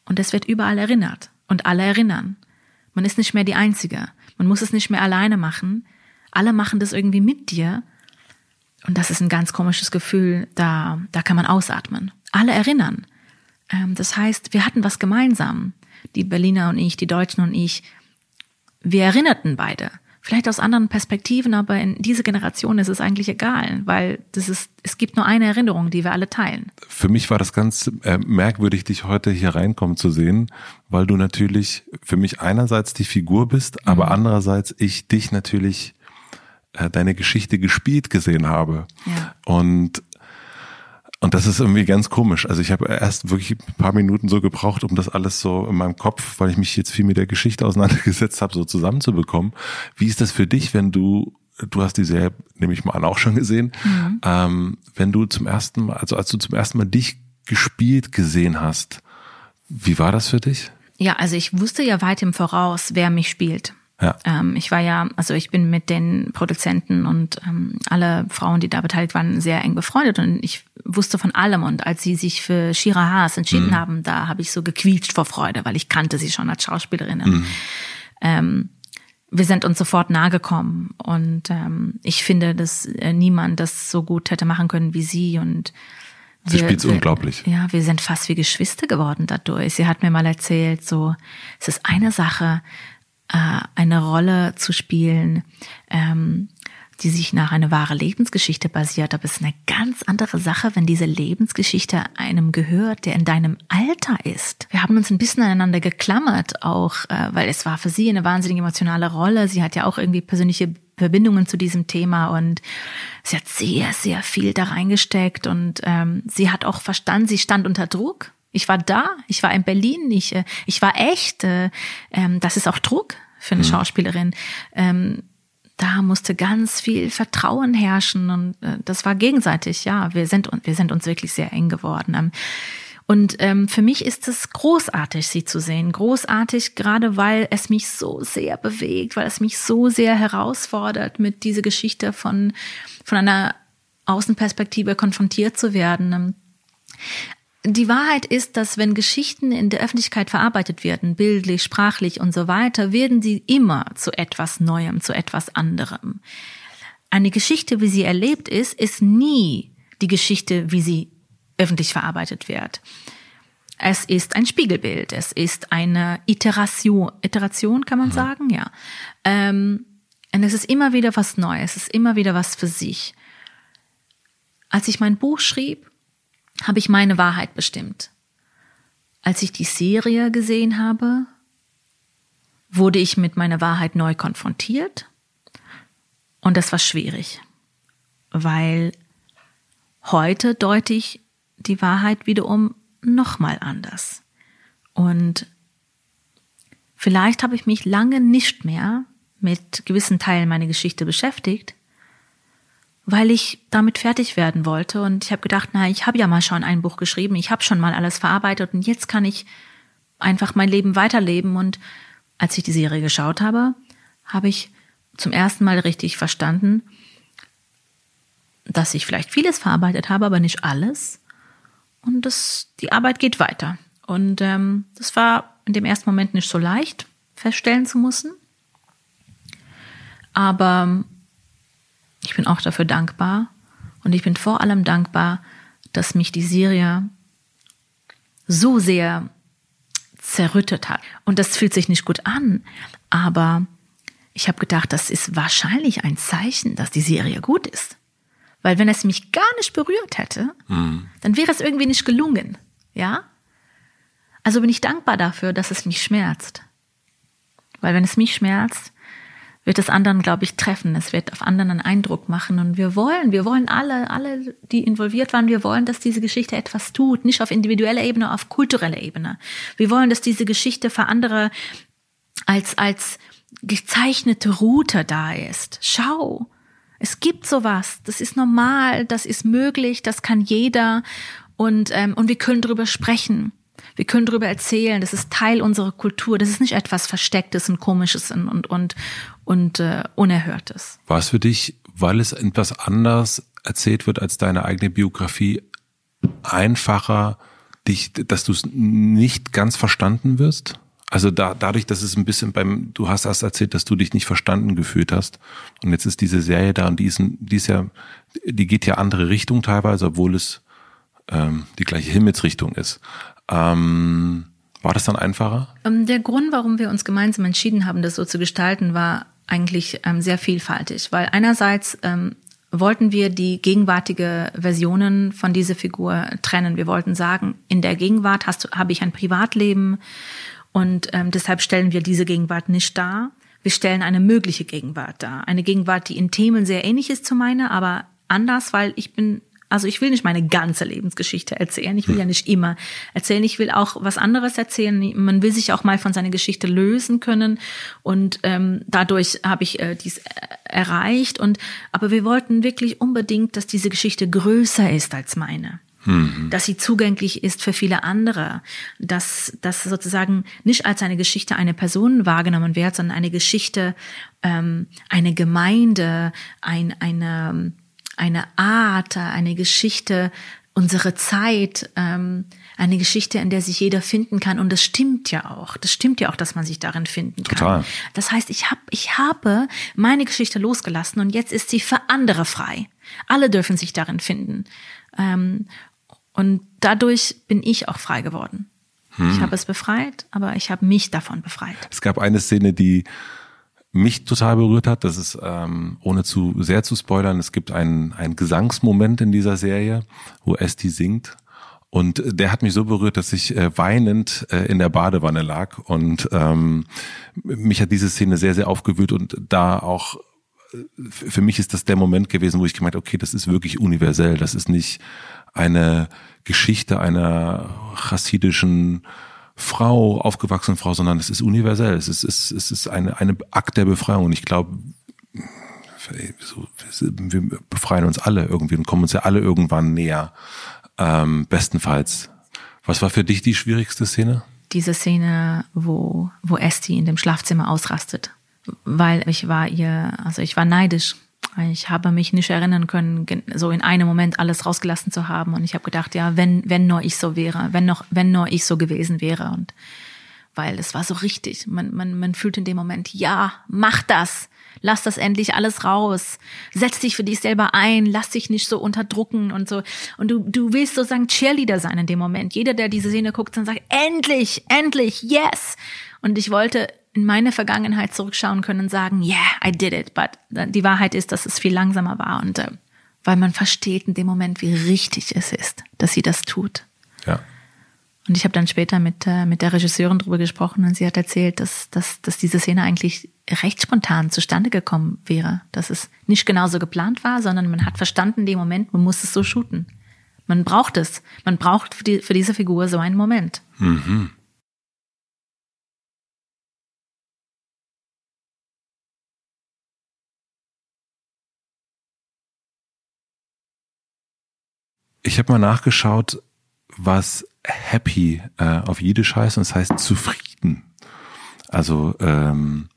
und es wird überall erinnert und alle erinnern. Man ist nicht mehr die Einzige. Man muss es nicht mehr alleine machen. Alle machen das irgendwie mit dir. Und das ist ein ganz komisches Gefühl. Da, da kann man ausatmen. Alle erinnern. Ähm, das heißt, wir hatten was gemeinsam. Die Berliner und ich, die Deutschen und ich. Wir erinnerten beide. Vielleicht aus anderen Perspektiven, aber in dieser Generation ist es eigentlich egal, weil das ist, es gibt nur eine Erinnerung, die wir alle teilen. Für mich war das ganz äh, merkwürdig, dich heute hier reinkommen zu sehen, weil du natürlich für mich einerseits die Figur bist, aber mhm. andererseits ich dich natürlich äh, deine Geschichte gespielt gesehen habe. Ja. Und und das ist irgendwie ganz komisch. Also ich habe erst wirklich ein paar Minuten so gebraucht, um das alles so in meinem Kopf, weil ich mich jetzt viel mit der Geschichte auseinandergesetzt habe, so zusammenzubekommen. Wie ist das für dich, wenn du, du hast die Serie, nehme ich mal an, auch schon gesehen, mhm. ähm, wenn du zum ersten Mal, also als du zum ersten Mal dich gespielt gesehen hast, wie war das für dich? Ja, also ich wusste ja weit im Voraus, wer mich spielt. Ja. Ähm, ich war ja, also ich bin mit den Produzenten und ähm, alle Frauen, die da beteiligt waren, sehr eng befreundet und ich wusste von allem. Und als sie sich für Shira Haas entschieden mhm. haben, da habe ich so gequietscht vor Freude, weil ich kannte sie schon als Schauspielerin. Mhm. Ähm, wir sind uns sofort nahe gekommen und ähm, ich finde, dass äh, niemand das so gut hätte machen können wie sie und Sie spielt unglaublich. Ja, wir sind fast wie Geschwister geworden dadurch. Sie hat mir mal erzählt, so, es ist eine Sache, äh, eine Rolle zu spielen, ähm, die sich nach einer wahren Lebensgeschichte basiert. Aber es ist eine ganz andere Sache, wenn diese Lebensgeschichte einem gehört, der in deinem Alter ist. Wir haben uns ein bisschen aneinander geklammert, auch äh, weil es war für sie eine wahnsinnig emotionale Rolle. Sie hat ja auch irgendwie persönliche Verbindungen zu diesem Thema und sie hat sehr, sehr viel da reingesteckt und ähm, sie hat auch verstanden, sie stand unter Druck ich war da, ich war in Berlin, ich, äh, ich war echt. Äh, ähm, das ist auch Druck für eine mhm. Schauspielerin. Ähm, da musste ganz viel Vertrauen herrschen und äh, das war gegenseitig. Ja, wir sind wir sind uns wirklich sehr eng geworden. Ähm, und ähm, für mich ist es großartig, sie zu sehen. Großartig, gerade weil es mich so sehr bewegt, weil es mich so sehr herausfordert, mit dieser Geschichte von, von einer Außenperspektive konfrontiert zu werden. Die Wahrheit ist, dass wenn Geschichten in der Öffentlichkeit verarbeitet werden, bildlich, sprachlich und so weiter, werden sie immer zu etwas Neuem, zu etwas anderem. Eine Geschichte, wie sie erlebt ist, ist nie die Geschichte, wie sie öffentlich verarbeitet wird. Es ist ein Spiegelbild, es ist eine Iteration, Iteration kann man ja. sagen, ja. Ähm, und es ist immer wieder was Neues, es ist immer wieder was für sich. Als ich mein Buch schrieb, habe ich meine Wahrheit bestimmt. Als ich die Serie gesehen habe, wurde ich mit meiner Wahrheit neu konfrontiert und das war schwierig, weil heute deute ich die Wahrheit wiederum nochmal anders. Und vielleicht habe ich mich lange nicht mehr mit gewissen Teilen meiner Geschichte beschäftigt, weil ich damit fertig werden wollte. Und ich habe gedacht, na, ich habe ja mal schon ein Buch geschrieben, ich habe schon mal alles verarbeitet und jetzt kann ich einfach mein Leben weiterleben. Und als ich die Serie geschaut habe, habe ich zum ersten Mal richtig verstanden, dass ich vielleicht vieles verarbeitet habe, aber nicht alles. Und das, die Arbeit geht weiter. Und ähm, das war in dem ersten Moment nicht so leicht feststellen zu müssen. Aber ich bin auch dafür dankbar. Und ich bin vor allem dankbar, dass mich die Serie so sehr zerrüttet hat. Und das fühlt sich nicht gut an, aber ich habe gedacht, das ist wahrscheinlich ein Zeichen, dass die Serie gut ist. Weil wenn es mich gar nicht berührt hätte, mhm. dann wäre es irgendwie nicht gelungen. Ja? Also bin ich dankbar dafür, dass es mich schmerzt. Weil wenn es mich schmerzt, wird es anderen, glaube ich, treffen. Es wird auf anderen einen Eindruck machen. Und wir wollen, wir wollen alle, alle, die involviert waren, wir wollen, dass diese Geschichte etwas tut. Nicht auf individueller Ebene, auf kultureller Ebene. Wir wollen, dass diese Geschichte für andere als, als gezeichnete Route da ist. Schau, es gibt sowas. Das ist normal, das ist möglich, das kann jeder. Und, ähm, und wir können darüber sprechen. Wir können darüber erzählen. Das ist Teil unserer Kultur. Das ist nicht etwas Verstecktes und Komisches und, und, und, und äh, Unerhörtes. War es für dich, weil es etwas anders erzählt wird als deine eigene Biografie, einfacher, dich, dass du es nicht ganz verstanden wirst? Also da, dadurch, dass es ein bisschen beim, du hast erst erzählt, dass du dich nicht verstanden gefühlt hast. Und jetzt ist diese Serie da und die ist, die ist ja, die geht ja andere Richtung teilweise, obwohl es ähm, die gleiche Himmelsrichtung ist. Ähm, war das dann einfacher? Ähm, der Grund, warum wir uns gemeinsam entschieden haben, das so zu gestalten, war eigentlich ähm, sehr vielfältig. Weil einerseits ähm, wollten wir die gegenwärtige Versionen von dieser Figur trennen. Wir wollten sagen, in der Gegenwart hast, habe ich ein Privatleben und ähm, deshalb stellen wir diese Gegenwart nicht dar. Wir stellen eine mögliche Gegenwart dar. Eine Gegenwart, die in Themen sehr ähnlich ist zu meiner, aber anders, weil ich bin, also ich will nicht meine ganze Lebensgeschichte erzählen. Ich will ja hm. nicht immer erzählen. Ich will auch was anderes erzählen. Man will sich auch mal von seiner Geschichte lösen können. Und ähm, dadurch habe ich äh, dies äh, erreicht. Und aber wir wollten wirklich unbedingt, dass diese Geschichte größer ist als meine mhm. dass sie zugänglich ist für viele andere, dass das sozusagen nicht als eine Geschichte einer Person wahrgenommen wird, sondern eine Geschichte, ähm, eine Gemeinde, ein, eine, eine Art, eine Geschichte, unsere Zeit, ähm, eine Geschichte, in der sich jeder finden kann. Und das stimmt ja auch. Das stimmt ja auch, dass man sich darin finden kann. Total. Das heißt, ich, hab, ich habe meine Geschichte losgelassen und jetzt ist sie für andere frei. Alle dürfen sich darin finden. Ähm, und dadurch bin ich auch frei geworden. Hm. Ich habe es befreit, aber ich habe mich davon befreit. Es gab eine Szene, die mich total berührt hat. Das ist, ähm, ohne zu sehr zu spoilern, es gibt einen, einen Gesangsmoment in dieser Serie, wo Esti singt. Und der hat mich so berührt, dass ich äh, weinend äh, in der Badewanne lag. Und ähm, mich hat diese Szene sehr, sehr aufgewühlt und da auch äh, für mich ist das der Moment gewesen, wo ich gemeint, okay, das ist wirklich universell. Das ist nicht eine Geschichte einer chassidischen Frau, aufgewachsenen Frau, sondern es ist universell. Es ist, es, es ist eine, eine Akt der Befreiung. Und ich glaube, wir befreien uns alle irgendwie und kommen uns ja alle irgendwann näher. Ähm, bestenfalls. Was war für dich die schwierigste Szene? Diese Szene, wo, wo Esti in dem Schlafzimmer ausrastet. Weil ich war ihr, also ich war neidisch ich habe mich nicht erinnern können, so in einem Moment alles rausgelassen zu haben. Und ich habe gedacht, ja, wenn, wenn nur ich so wäre, wenn noch, wenn nur ich so gewesen wäre. Und weil es war so richtig. Man, man, man fühlt in dem Moment, ja, mach das. Lass das endlich alles raus. Setz dich für dich selber ein. Lass dich nicht so unterdrucken und so. Und du, du willst sozusagen Cheerleader sein in dem Moment. Jeder, der diese Szene guckt, dann sagt, endlich, endlich, yes. Und ich wollte in meine Vergangenheit zurückschauen können und sagen, yeah, I did it. But die Wahrheit ist, dass es viel langsamer war und äh, weil man versteht in dem Moment, wie richtig es ist, dass sie das tut. Ja. Und ich habe dann später mit, äh, mit der Regisseurin drüber gesprochen und sie hat erzählt, dass, dass, dass diese Szene eigentlich recht spontan zustande gekommen wäre. Dass es nicht genauso geplant war, sondern man hat verstanden in dem Moment, man muss es so shooten. Man braucht es. Man braucht für, die, für diese Figur so einen Moment. Mhm. Ich habe mal nachgeschaut, was happy äh, auf Jiddisch heißt und es heißt zufrieden. Also ähm,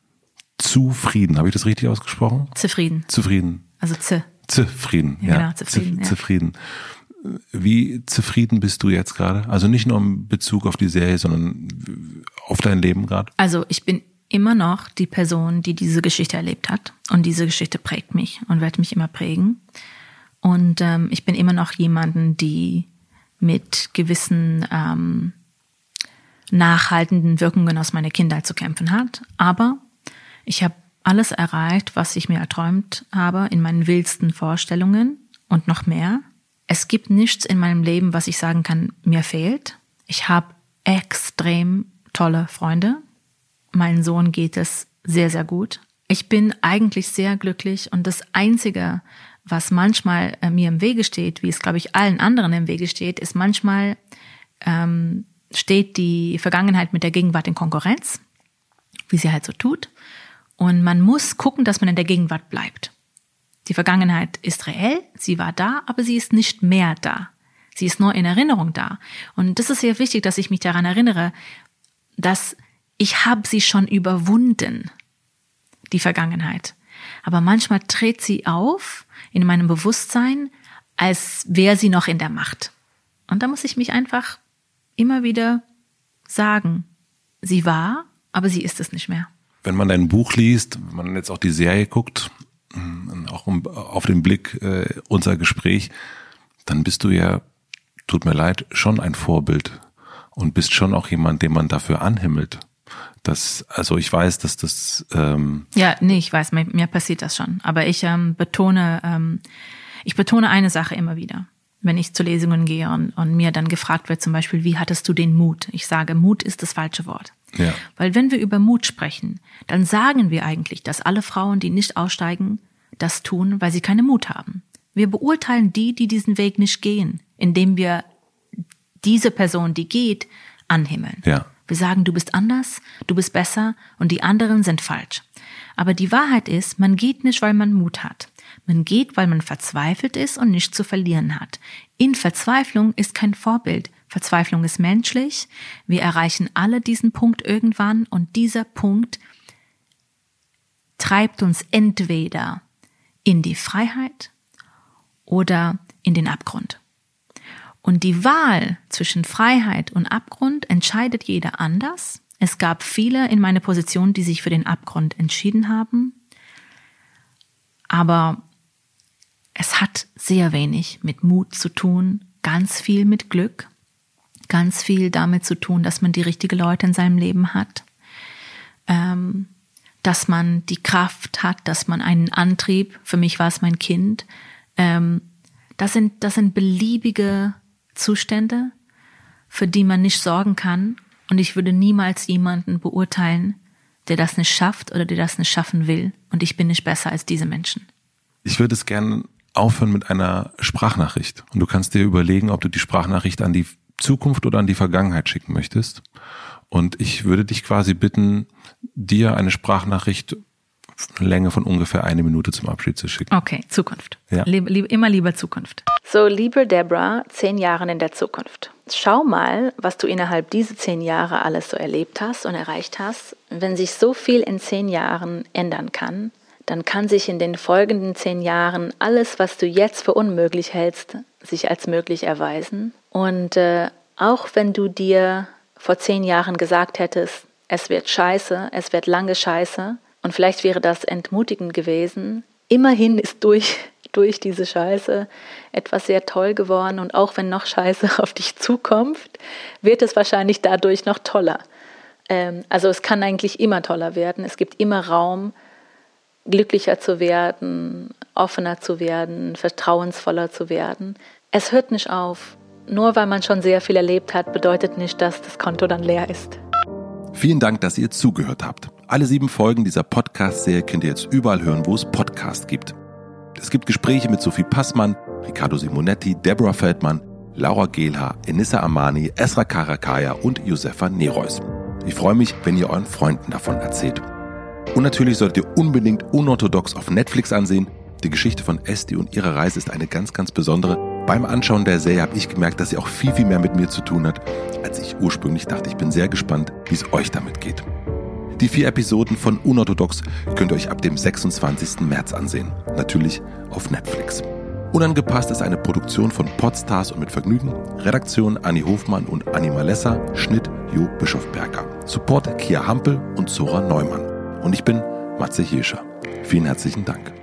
zufrieden. Habe ich das richtig ausgesprochen? Zufrieden. Zufrieden. Also z. Zufrieden, ja. Ja, genau, zufrieden, ja. Zufrieden. Wie zufrieden bist du jetzt gerade? Also nicht nur in Bezug auf die Serie, sondern auf dein Leben gerade? Also ich bin immer noch die Person, die diese Geschichte erlebt hat. Und diese Geschichte prägt mich und wird mich immer prägen. Und ähm, ich bin immer noch jemanden, die mit gewissen ähm, nachhaltenden Wirkungen aus meiner Kindheit zu kämpfen hat. Aber ich habe alles erreicht, was ich mir erträumt habe in meinen wildsten Vorstellungen und noch mehr. Es gibt nichts in meinem Leben, was ich sagen kann, mir fehlt. Ich habe extrem tolle Freunde. Meinen Sohn geht es sehr, sehr gut. Ich bin eigentlich sehr glücklich und das Einzige, was manchmal äh, mir im Wege steht, wie es, glaube ich, allen anderen im Wege steht, ist manchmal ähm, steht die Vergangenheit mit der Gegenwart in Konkurrenz, wie sie halt so tut. Und man muss gucken, dass man in der Gegenwart bleibt. Die Vergangenheit ist reell, sie war da, aber sie ist nicht mehr da. Sie ist nur in Erinnerung da. Und das ist sehr wichtig, dass ich mich daran erinnere, dass ich habe sie schon überwunden, die Vergangenheit. Aber manchmal tritt sie auf in meinem Bewusstsein, als wäre sie noch in der Macht. Und da muss ich mich einfach immer wieder sagen, sie war, aber sie ist es nicht mehr. Wenn man dein Buch liest, wenn man jetzt auch die Serie guckt, auch auf den Blick äh, unser Gespräch, dann bist du ja, tut mir leid, schon ein Vorbild und bist schon auch jemand, den man dafür anhimmelt. Das, also ich weiß, dass das ähm ja, nee, ich weiß, mir, mir passiert das schon. Aber ich ähm, betone, ähm, ich betone eine Sache immer wieder wenn ich zu Lesungen gehe und, und mir dann gefragt wird, zum Beispiel, wie hattest du den Mut? Ich sage, Mut ist das falsche Wort. Ja. Weil wenn wir über Mut sprechen, dann sagen wir eigentlich, dass alle Frauen, die nicht aussteigen, das tun, weil sie keinen Mut haben. Wir beurteilen die, die diesen Weg nicht gehen, indem wir diese Person, die geht, anhimmeln. Ja. Wir sagen, du bist anders, du bist besser und die anderen sind falsch. Aber die Wahrheit ist, man geht nicht, weil man Mut hat. Man geht, weil man verzweifelt ist und nichts zu verlieren hat. In Verzweiflung ist kein Vorbild. Verzweiflung ist menschlich. Wir erreichen alle diesen Punkt irgendwann und dieser Punkt treibt uns entweder in die Freiheit oder in den Abgrund. Und die Wahl zwischen Freiheit und Abgrund entscheidet jeder anders. Es gab viele in meiner Position, die sich für den Abgrund entschieden haben. Aber es hat sehr wenig mit Mut zu tun, ganz viel mit Glück, ganz viel damit zu tun, dass man die richtigen Leute in seinem Leben hat, ähm, dass man die Kraft hat, dass man einen Antrieb, für mich war es mein Kind, ähm, das sind, das sind beliebige Zustände, für die man nicht sorgen kann. Und ich würde niemals jemanden beurteilen, der das nicht schafft oder der das nicht schaffen will. Und ich bin nicht besser als diese Menschen. Ich würde es gerne aufhören mit einer Sprachnachricht. Und du kannst dir überlegen, ob du die Sprachnachricht an die Zukunft oder an die Vergangenheit schicken möchtest. Und ich würde dich quasi bitten, dir eine Sprachnachricht Länge von ungefähr eine Minute zum Abschied zu schicken. Okay, Zukunft. Ja. Lieb, lieb, immer lieber Zukunft. So, liebe Deborah, zehn Jahre in der Zukunft. Schau mal, was du innerhalb dieser zehn Jahre alles so erlebt hast und erreicht hast. Wenn sich so viel in zehn Jahren ändern kann, dann kann sich in den folgenden zehn Jahren alles, was du jetzt für unmöglich hältst, sich als möglich erweisen. Und äh, auch wenn du dir vor zehn Jahren gesagt hättest, es wird scheiße, es wird lange scheiße, und vielleicht wäre das entmutigend gewesen, immerhin ist durch, durch diese Scheiße etwas sehr toll geworden und auch wenn noch Scheiße auf dich zukommt, wird es wahrscheinlich dadurch noch toller. Ähm, also es kann eigentlich immer toller werden, es gibt immer Raum, glücklicher zu werden, offener zu werden, vertrauensvoller zu werden. Es hört nicht auf. Nur weil man schon sehr viel erlebt hat, bedeutet nicht, dass das Konto dann leer ist. Vielen Dank, dass ihr zugehört habt. Alle sieben Folgen dieser Podcast-Serie könnt ihr jetzt überall hören, wo es Podcasts gibt. Es gibt Gespräche mit Sophie Passmann, Riccardo Simonetti, Deborah Feldmann, Laura Gehlhaar, Enissa Amani, Esra Karakaya und Josefa Nereus. Ich freue mich, wenn ihr euren Freunden davon erzählt. Und natürlich solltet ihr unbedingt Unorthodox auf Netflix ansehen. Die Geschichte von Esti und ihrer Reise ist eine ganz, ganz besondere Beim Anschauen der Serie habe ich gemerkt, dass sie auch viel, viel mehr mit mir zu tun hat, als ich ursprünglich dachte. Ich bin sehr gespannt, wie es euch damit geht. Die vier Episoden von Unorthodox könnt ihr euch ab dem 26. März ansehen. Natürlich auf Netflix. Unangepasst ist eine Produktion von Podstars und mit Vergnügen. Redaktion Anni Hofmann und Anni Malessa. Schnitt Jo Bischofberger. Support Kia Hampel und Zora Neumann. Und ich bin Matze Hirscher. Vielen herzlichen Dank.